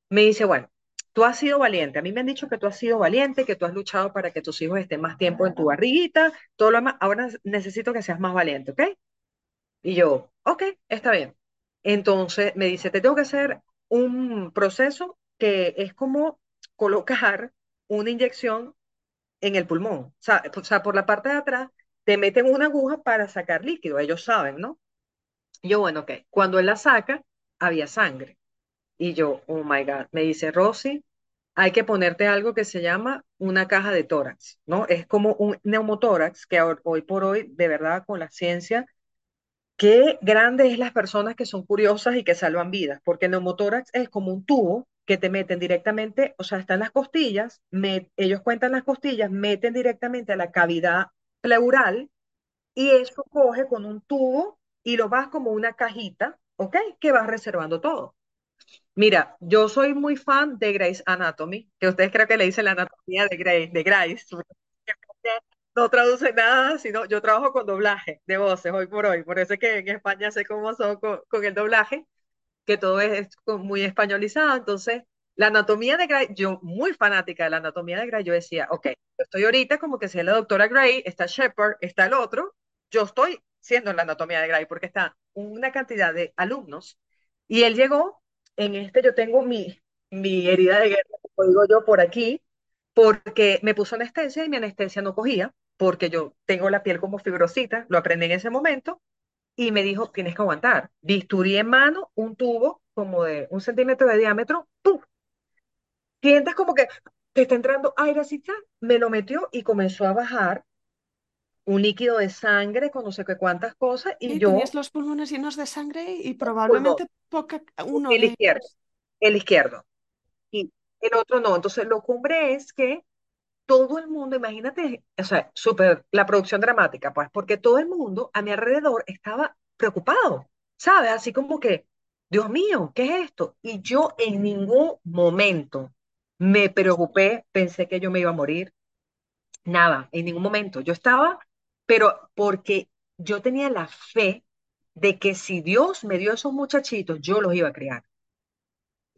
Me dice, bueno, tú has sido valiente. A mí me han dicho que tú has sido valiente, que tú has luchado para que tus hijos estén más tiempo en tu barriguita, todo lo demás. Ahora necesito que seas más valiente, ¿ok? Y yo, ok, está bien. Entonces me dice, te tengo que hacer un proceso que es como colocar una inyección en el pulmón. O sea, por la parte de atrás te meten una aguja para sacar líquido, ellos saben, ¿no? Yo, bueno, ok. Cuando él la saca, había sangre. Y yo, oh my God, me dice, Rosy, hay que ponerte algo que se llama una caja de tórax, ¿no? Es como un neumotórax que hoy por hoy, de verdad, con la ciencia, qué grandes es las personas que son curiosas y que salvan vidas, porque el neumotórax es como un tubo que te meten directamente, o sea, están las costillas, ellos cuentan las costillas, meten directamente a la cavidad pleural y eso coge con un tubo y lo vas como una cajita, ¿ok? Que vas reservando todo. Mira, yo soy muy fan de Grey's Anatomy, que ustedes creo que le dicen la anatomía de Grey, de Grace. No traduce nada, sino yo trabajo con doblaje de voces hoy por hoy. Por eso es que en España sé cómo son con, el doblaje, que todo es, muy españolizado. Entonces, la anatomía de Grey, yo muy fanática de la anatomía de Grey, yo decía, ok, yo estoy ahorita como que si la doctora Grey, está Shepard, está el otro, yo estoy siendo la anatomía de Grey porque está una cantidad de alumnos y él llegó en este yo tengo mi, mi herida de guerra, como digo yo, por aquí, porque me puso anestesia y mi anestesia no cogía, porque yo tengo la piel como fibrosita, lo aprendí en ese momento, y me dijo, tienes que aguantar. Bisturí en mano, un tubo como de un centímetro de diámetro, ¡pum! Sientes como que te está entrando aire así, me lo metió y comenzó a bajar un líquido de sangre con no sé qué cuántas cosas y, yo... Tenías los pulmones llenos de sangre y probablemente poca, uno el izquierdo, el izquierdo. Y el otro no. Entonces, lo cumbre es que todo el mundo, imagínate, o sea, súper, la producción dramática, pues, porque todo el mundo a mi alrededor estaba preocupado, ¿sabes? Así como que, Dios mío, ¿qué es esto? Y yo en ningún momento me preocupé, pensé que yo me iba a morir, nada, en ningún momento. Yo estaba pero porque yo tenía la fe de que si Dios me dio esos muchachitos, yo los iba a criar.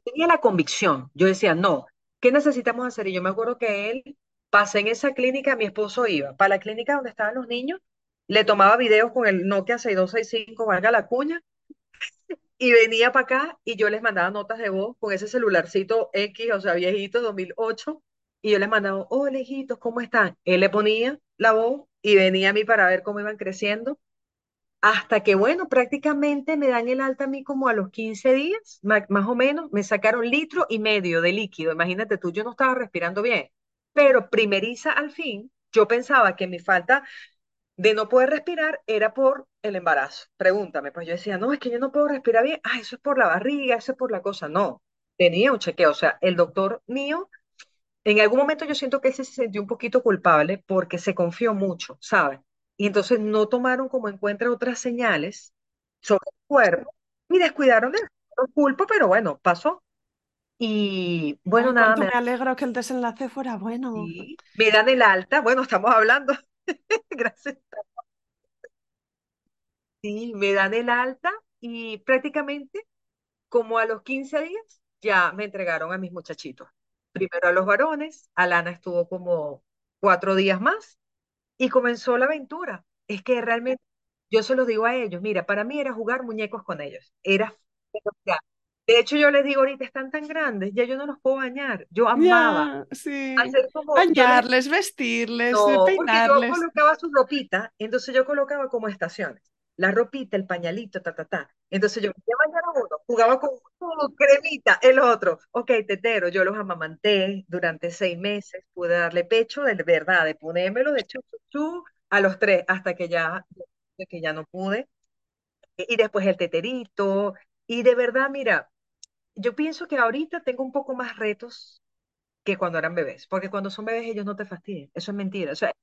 Tenía la convicción, yo decía, no, ¿qué necesitamos hacer? Y yo me acuerdo que él, pasé en esa clínica, mi esposo iba para la clínica donde estaban los niños, le tomaba videos con el Nokia 6265, valga la cuña, y venía para acá y yo les mandaba notas de voz con ese celularcito X, o sea, viejito, 2008, y yo les mandaba, oh, hijitos, ¿cómo están? Él le ponía la voz y venía a mí para ver cómo iban creciendo, hasta que, bueno, prácticamente me dan el alta a mí como a los 15 días, más, o menos, me sacaron litro y medio de líquido, imagínate tú, yo no estaba respirando bien, pero primeriza al fin, yo pensaba que mi falta de no poder respirar era por el embarazo. Pregúntame, pues yo decía, no, es que yo no puedo respirar bien, ah, eso es por la barriga, eso es por la cosa, no, tenía un chequeo, o sea, el doctor mío en algún momento yo siento que él se sintió un poquito culpable porque se confió mucho, ¿sabes? Y entonces no tomaron como en otras señales sobre el cuerpo y descuidaron de Lo culpo, pero bueno, pasó. Y bueno, nada. Me, alegro que el desenlace fuera bueno. Sí, me dan el alta, bueno, estamos hablando. Gracias. Sí, me dan el alta y prácticamente como a los 15 días ya me entregaron a mis muchachitos primero a los varones, Alana estuvo como cuatro días más y comenzó la aventura. Es que realmente, yo se lo digo a ellos, mira, para mí era jugar muñecos con ellos, era... De hecho, yo les digo ahorita, están tan grandes, ya yo no los puedo bañar. Yo amaba sí. bañarles, vestirles, peinarles. yo colocaba su ropita, entonces yo colocaba como estaciones la ropita, el pañalito, ta, ta, ta. Entonces yo me bañar a uno, jugaba con uno, cremita, el otro. Ok, tetero, yo los amamanté durante seis meses, pude darle pecho de verdad, de ponérmelo de chu, chu, a los tres, hasta que ya, que ya no pude. Y después el teterito. Y de verdad, mira, yo pienso que ahorita tengo un poco más retos que cuando eran bebés, porque cuando son bebés ellos no te fastidian, eso es mentira. O sea,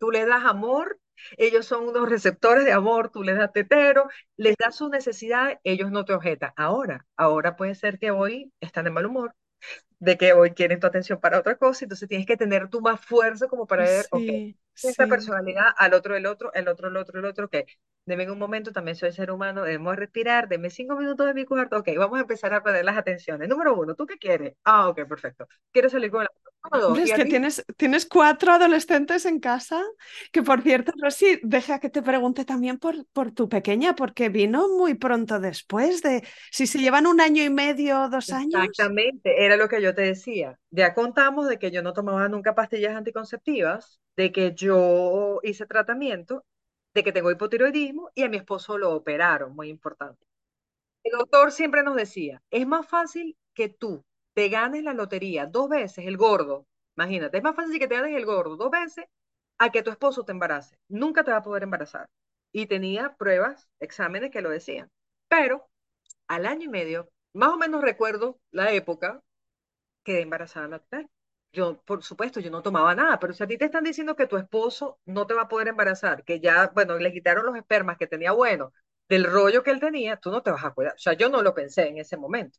tú le das amor Ellos son unos receptores de amor, tú les das tetero, les das sus necesidades, ellos no te objetan. Ahora, ahora puede ser que hoy están de mal humor, de que hoy quieren tu atención para otra cosa, entonces tienes que tener tú más fuerza como para ver, Sí, esta sí. personalidad, al otro el otro, el otro el otro el otro, que deme un momento, también soy ser humano, debemos respirar, deme cinco minutos de mi cuarto, ok, vamos a empezar a poner las atenciones. Número uno, ¿tú qué quieres? Ah, ok, perfecto. ¿Quieres salir con el Número dos, Hombre, ¿y es que ti? tienes, tienes cuatro adolescentes en casa, que por cierto, Rosy, deja que te pregunte también por, por tu pequeña, porque vino muy pronto después de, si se llevan un año y medio o dos años. Exactamente, era lo que yo te decía. Ya contamos de que yo no tomaba nunca pastillas anticonceptivas, de que yo hice tratamiento, de que tengo hipotiroidismo y a mi esposo lo operaron, muy importante. El doctor siempre nos decía, es más fácil que tú te ganes la lotería dos veces, el gordo, imagínate, es más fácil que te ganes el gordo dos veces a que tu esposo te embarace. Nunca te va a poder embarazar. Y tenía pruebas, exámenes que lo decían. Pero al año y medio, más o menos recuerdo la época, quedé embarazada natural. Yo, por supuesto, yo no tomaba nada, pero si a ti te están diciendo que tu esposo no te va a poder embarazar, que ya, bueno, le quitaron los espermas que tenía bueno, del rollo que él tenía, tú no te vas a cuidar. O sea, yo no lo pensé en ese momento.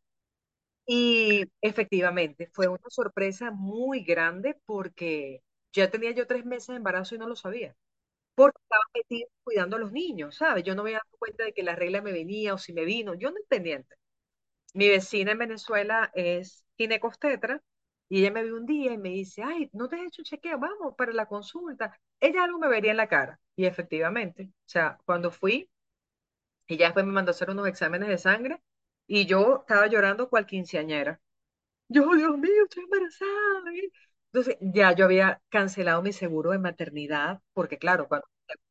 Y efectivamente, fue una sorpresa muy grande porque ya tenía yo tres meses de embarazo y no lo sabía, porque estaba metida cuidando a los niños, ¿sabes? Yo no me había dado cuenta de que la regla me venía o si me vino, yo no pendiente. Mi vecina en Venezuela es ginecostetra y ella me vio un día y me dice, ay, ¿no te has hecho un chequeo? Vamos para la consulta. Ella algo me vería en la cara. Y efectivamente, o sea, cuando fui, ella después me mandó a hacer unos exámenes de sangre y yo estaba llorando cual quinceañera. Yo, "Oh, Dios mío, estoy embarazada. ¿eh?". Entonces, ya yo había cancelado mi seguro de maternidad, porque claro, cuando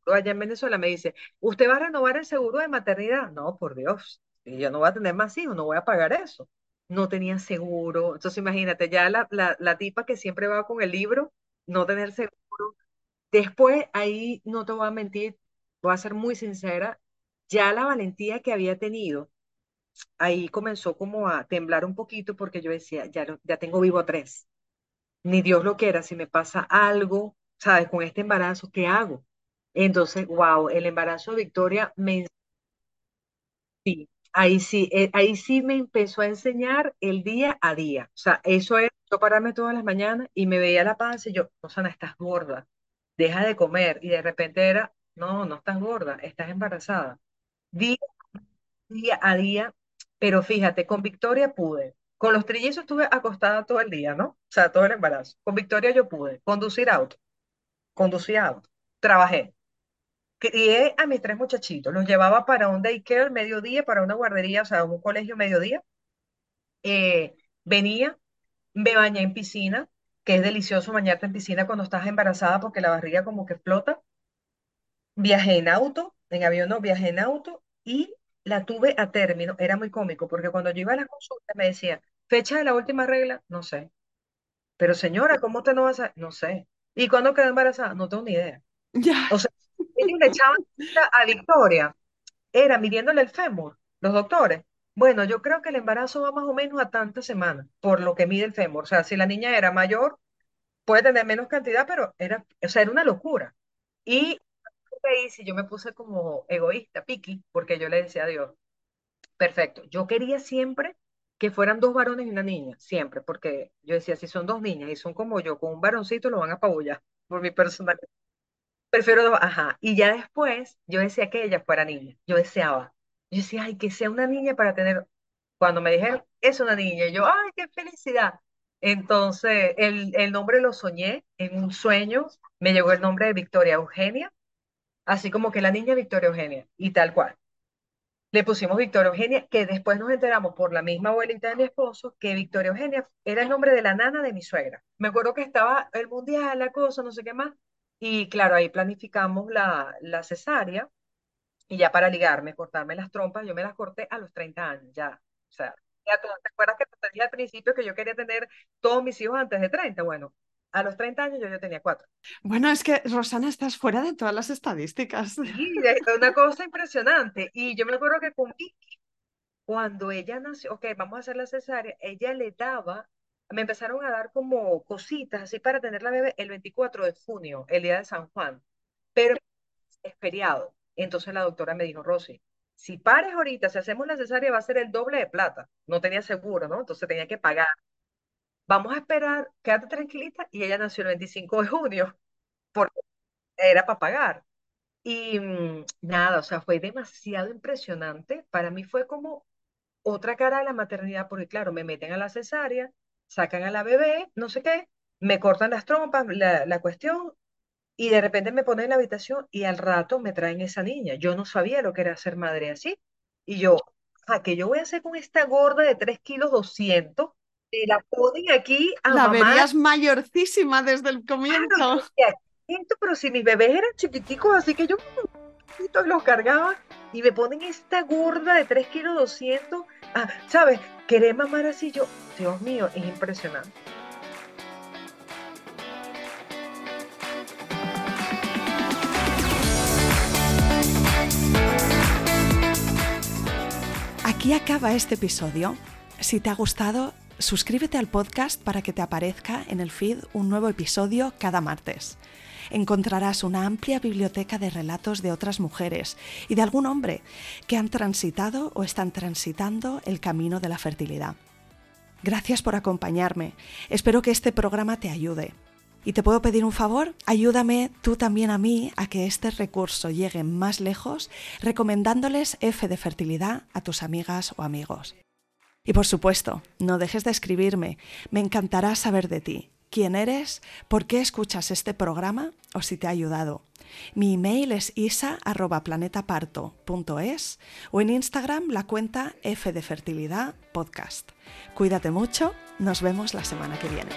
allá en Venezuela me dice, ¿usted va a renovar el seguro de maternidad? No, por Dios, yo no voy a tener más hijos, no voy a pagar eso. No tenía seguro. Entonces, imagínate, ya la, la, la tipa que siempre va con el libro, no tener seguro. Después, ahí no te voy a mentir, voy a ser muy sincera, ya la valentía que había tenido ahí comenzó como a temblar un poquito porque yo decía, ya, ya tengo vivo a tres, ni Dios lo quiera, si me pasa algo, ¿sabes? Con este embarazo, ¿qué hago? Entonces, wow, el embarazo de Victoria me, sí, ahí sí, eh, ahí sí me empezó a enseñar el día a día. O sea, eso es yo pararme todas las mañanas y me veía la panza y yo, Rosana, estás gorda, deja de comer. Y de repente era, no, no estás gorda, estás embarazada. Día día a día, pero fíjate, con Victoria pude. Con los trillizos estuve acostada todo el día, ¿no? O sea, todo el embarazo. Con Victoria yo pude conducir auto, conducir auto, trabajé. Crié a mis tres muchachitos, los llevaba para un daycare mediodía, para una guardería, o sea, un colegio mediodía. Eh, venía, me bañé en piscina, que es delicioso bañarte en piscina cuando estás embarazada porque la barriga como que flota. Viajé en auto, en avión no, viajé en auto y la tuve a término. Era muy cómico porque cuando yo iba a la consulta me decía, fecha de la última regla, no sé. Pero señora, ¿cómo usted no va a? No sé. ¿Y cuándo quedó embarazada? No tengo ni idea. Ya, O sea, ellos le echaban a Victoria, era midiéndole el fémur, los doctores. Bueno, yo creo que el embarazo va más o menos a tantas semanas, por lo que mide el fémur. O sea, si la niña era mayor, puede tener menos cantidad, pero era, o sea, era una locura. Y ahí sí yo me puse como egoísta, piqui, porque yo le decía a Dios, perfecto, yo quería siempre que fueran dos varones y una niña, siempre, porque yo decía, si son dos niñas y son como yo, con un varoncito lo van a apabullar por mi personalidad. Prefiero dos, ajá. Y ya después yo decía que ella fuera niña, yo deseaba. Yo decía, ay, que sea una niña para tener, cuando me dijeron, es una niña, yo, ay, qué felicidad. Entonces, el, el nombre lo soñé en un sueño, me llegó el nombre de Victoria Eugenia así como que la niña Victoria Eugenia, y tal cual. Le pusimos Victoria Eugenia, que después nos enteramos por la misma abuelita de mi esposo, que Victoria Eugenia era el nombre de la nana de mi suegra. Me acuerdo que estaba el mundial, la cosa, no sé qué más, y claro, ahí planificamos la, la cesárea, y ya para ligarme, cortarme las trompas, yo me las corté a los 30 años, ya. O sea, ya tú, ¿te acuerdas que te dije al principio que yo quería tener todos mis hijos antes de 30? Bueno, a los 30 años yo, yo tenía cuatro. bueno, es que Rosana, estás fuera de todas las estadísticas. Y es una cosa impresionante. Y yo me acuerdo que con Vicky, cuando ella nació, ok, vamos a hacer la cesárea, ella le daba, me empezaron a dar como cositas así para tener la bebé el 24 de junio, el día de San Juan. Pero es feriado. Entonces la doctora me dijo, Rosy, si pares ahorita, si hacemos la cesárea, va a ser el doble de plata. No tenía seguro, ¿no? Entonces tenía que pagar. Vamos a esperar, quédate tranquilita. Y ella nació el 25 de junio, porque era para pagar. Y mm, nada, o sea, fue demasiado impresionante. Para mí fue como otra cara de la maternidad, porque claro, me meten a la cesárea, sacan a la bebé, no sé qué, me cortan las trompas, la, la cuestión, y de repente me ponen en la habitación y al rato me traen esa niña. Yo no sabía lo que era ser madre así. Y yo, ¿a qué yo voy a hacer con esta gorda de 3 kilos 200? La ponen aquí a La verías mayorcísima desde el comienzo. Claro, yo decía, "Esto, pero si mis bebés eran chiquiticos, así que yo los cargaba y me ponen esta gorda de 3 kilos 200. Ah, ¿sabes? Querer mamar así, yo, Dios mío, es impresionante. Aquí acaba este episodio. Si te ha gustado, suscríbete al podcast para que te aparezca en el feed un nuevo episodio cada martes. Encontrarás una amplia biblioteca de relatos de otras mujeres y de algún hombre que han transitado o están transitando el camino de la fertilidad. Gracias por acompañarme. Espero que este programa te ayude. ¿Y te puedo pedir un favor? Ayúdame tú también a mí a que este recurso llegue más lejos recomendándoles F de fertilidad a tus amigas o amigos. Y por supuesto, no dejes de escribirme. Me encantará saber de ti. ¿Quién eres? ¿Por qué escuchas este programa? ¿O si te ha ayudado? Mi email es isa.planetaparto.es o en Instagram la cuenta F de Fertilidad Podcast. Cuídate mucho, nos vemos la semana que viene.